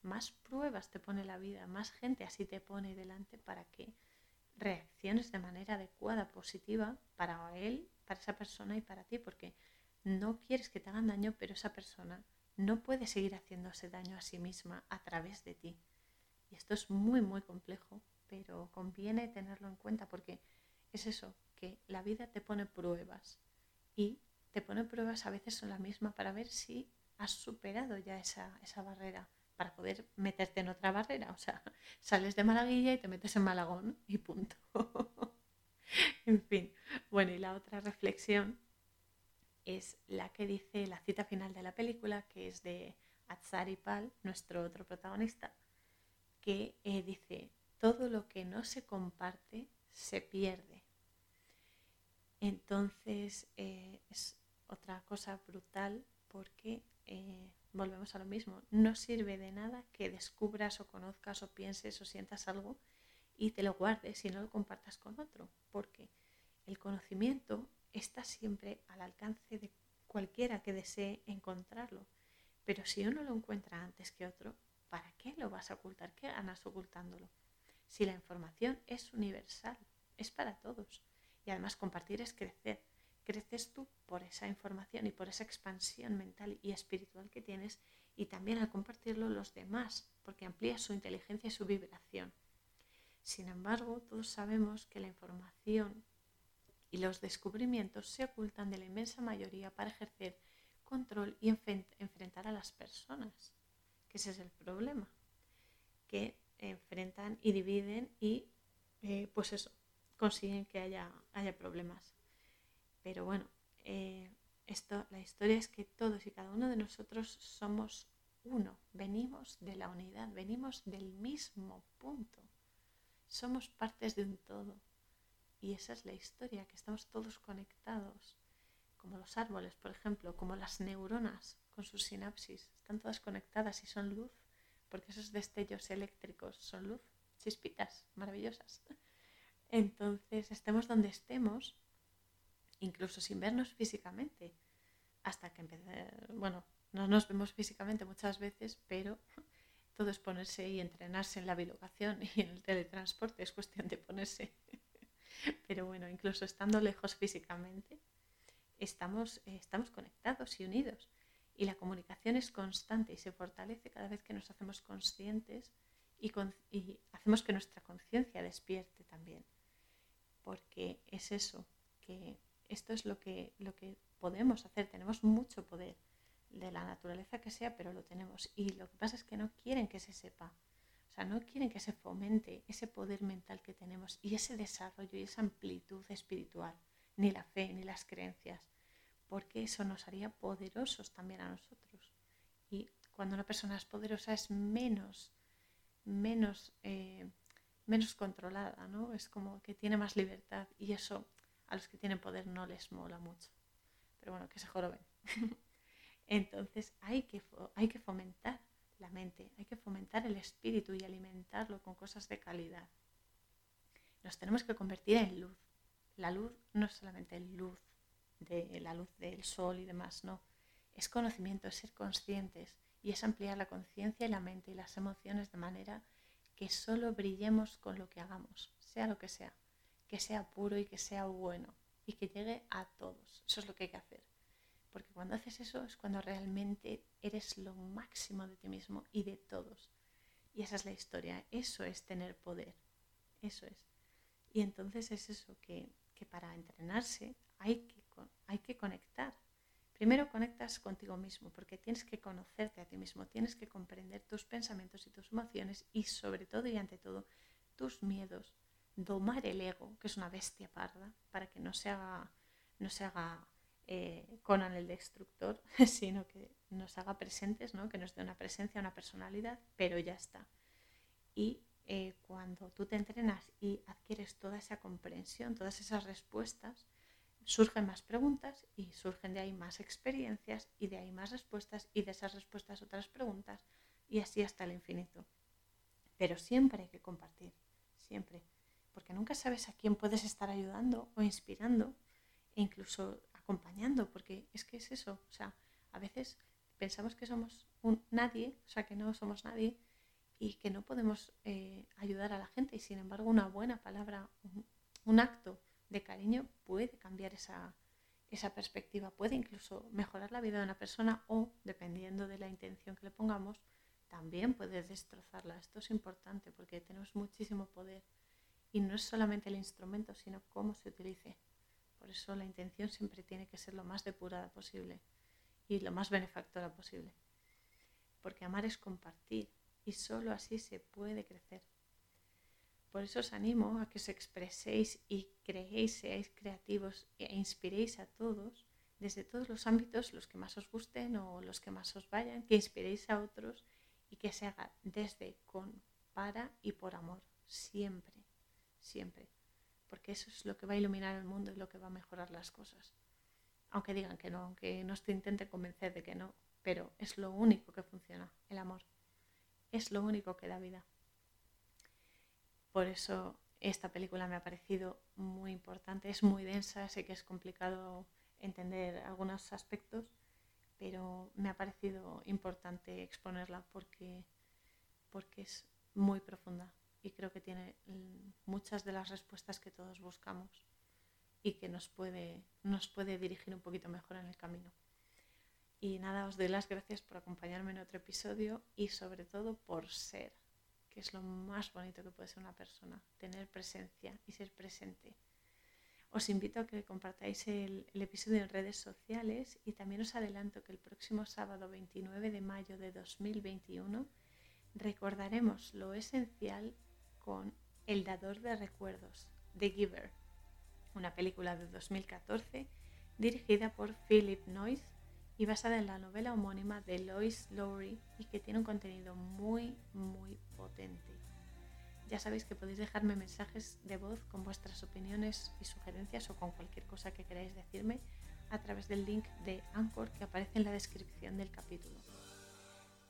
más pruebas te pone la vida, más gente así te pone delante para que reacciones de manera adecuada, positiva para él, para esa persona y para ti, porque no quieres que te hagan daño, pero esa persona no puede seguir haciéndose daño a sí misma a través de ti. Y esto es muy, muy complejo, pero conviene tenerlo en cuenta porque es eso, que la vida te pone pruebas y te pone pruebas a veces son la misma para ver si has superado ya esa, esa barrera para poder meterte en otra barrera. O sea, [laughs] sales de Malaguilla y te metes en Malagón y punto. [laughs] en fin, bueno, y la otra reflexión es la que dice la cita final de la película, que es de Atsari Pal, nuestro otro protagonista, que eh, dice, todo lo que no se comparte se pierde. Entonces eh, es otra cosa brutal porque eh, volvemos a lo mismo. No sirve de nada que descubras o conozcas o pienses o sientas algo y te lo guardes y no lo compartas con otro, porque el conocimiento está siempre al alcance de cualquiera que desee encontrarlo. Pero si uno lo encuentra antes que otro, ¿para qué lo vas a ocultar? ¿Qué ganas ocultándolo? Si la información es universal, es para todos. Y además compartir es crecer. Creces tú por esa información y por esa expansión mental y espiritual que tienes y también al compartirlo los demás, porque amplía su inteligencia y su vibración. Sin embargo, todos sabemos que la información y los descubrimientos se ocultan de la inmensa mayoría para ejercer control y enfrentar a las personas, que ese es el problema, que enfrentan y dividen y eh, pues eso, consiguen que haya, haya problemas. Pero bueno, eh, esto, la historia es que todos y cada uno de nosotros somos uno, venimos de la unidad, venimos del mismo punto, somos partes de un todo. Y esa es la historia, que estamos todos conectados, como los árboles, por ejemplo, como las neuronas con sus sinapsis, están todas conectadas y son luz, porque esos destellos eléctricos son luz, chispitas maravillosas. Entonces, estemos donde estemos, incluso sin vernos físicamente, hasta que empecé, bueno, no nos vemos físicamente muchas veces, pero todo es ponerse y entrenarse en la bilocación y en el teletransporte, es cuestión de ponerse Pero bueno, incluso estando lejos físicamente, estamos, eh, estamos conectados y unidos. Y la comunicación es constante y se fortalece cada vez que nos hacemos conscientes y, y hacemos que nuestra conciencia despierte también. Porque es eso, que esto es lo que, lo que podemos hacer. Tenemos mucho poder de la naturaleza que sea, pero lo tenemos. Y lo que pasa es que no quieren que se sepa. O sea, no quieren que se fomente ese poder mental que tenemos y ese desarrollo y esa amplitud espiritual, ni la fe, ni las creencias, porque eso nos haría poderosos también a nosotros. Y cuando una persona es poderosa es menos, menos, eh, menos controlada, ¿no? Es como que tiene más libertad y eso a los que tienen poder no les mola mucho. Pero bueno, que se joroben. [laughs] Entonces hay que, hay que fomentar la mente, hay que fomentar el espíritu y alimentarlo con cosas de calidad. Nos tenemos que convertir en luz. La luz no es solamente luz de la luz del sol y demás, no. Es conocimiento, es ser conscientes y es ampliar la conciencia y la mente y las emociones de manera que solo brillemos con lo que hagamos, sea lo que sea, que sea puro y que sea bueno y que llegue a todos. Eso es lo que hay que hacer. Porque cuando haces eso es cuando realmente eres lo máximo de ti mismo y de todos. Y esa es la historia. Eso es tener poder. Eso es. Y entonces es eso, que, para entrenarse hay que, hay que conectar. Primero conectas contigo mismo, porque tienes que conocerte a ti mismo, tienes que comprender tus pensamientos y tus emociones y sobre todo y ante todo tus miedos. Domar el ego, que es una bestia parda, para que no se haga, no se haga eh, Conan el destructor, [laughs] sino que nos haga presentes, ¿no? que nos dé una presencia, una personalidad, pero ya está. Y eh, cuando tú te entrenas y adquieres toda esa comprensión, todas esas respuestas, surgen más preguntas y surgen de ahí más experiencias y de ahí más respuestas y de esas respuestas otras preguntas y así hasta el infinito. Pero siempre hay que compartir, siempre, porque nunca sabes a quién puedes estar ayudando o inspirando e incluso acompañando, porque es que es eso, o sea, a veces pensamos que somos un nadie, o sea, que no somos nadie y que no podemos eh, ayudar a la gente y sin embargo una buena palabra, un, acto de cariño puede cambiar esa, esa perspectiva, puede incluso mejorar la vida de una persona o, dependiendo de la intención que le pongamos, también puede destrozarla. Esto es importante porque tenemos muchísimo poder y no es solamente el instrumento, sino cómo se utilice. Por eso la intención siempre tiene que ser lo más depurada posible y lo más benefactora posible. Porque amar es compartir y solo así se puede crecer. Por eso os animo a que os expreséis y creéis, seáis creativos e inspiréis a todos, desde todos los ámbitos, los que más os gusten o los que más os vayan, que inspiréis a otros y que se haga desde, con, para y por amor, siempre, siempre porque eso es lo que va a iluminar el mundo y lo que va a mejorar las cosas. Aunque digan que no, aunque no te intenten convencer de que no, pero es lo único que funciona, el amor. Es lo único que da vida. Por eso esta película me ha parecido muy importante, es muy densa, sé que es complicado entender algunos aspectos, pero me ha parecido importante exponerla porque, porque es muy profunda y creo que tiene muchas de las respuestas que todos buscamos y que nos puede, nos puede dirigir un poquito mejor en el camino. Y nada, os doy las gracias por acompañarme en otro episodio y sobre todo por ser, que es lo más bonito que puede ser una persona, tener presencia y ser presente. Os invito a que compartáis el, episodio en redes sociales y también os adelanto que el próximo sábado 29 de mayo de 2021 recordaremos lo esencial con El dador de recuerdos, The Giver, una película de 2014 dirigida por Philip Noyce y basada en la novela homónima de Lois Lowry y que tiene un contenido muy, muy potente. Ya sabéis que podéis dejarme mensajes de voz con vuestras opiniones y sugerencias o con cualquier cosa que queráis decirme a través del link de Anchor que aparece en la descripción del capítulo.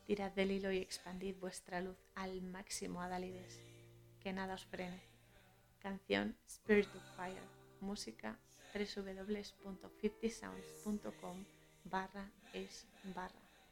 Tirad del hilo y expandid vuestra luz al máximo, Adalides. Que nada os frene. Canción Spirit of Fire. Música www.50sounds.com barra es barra.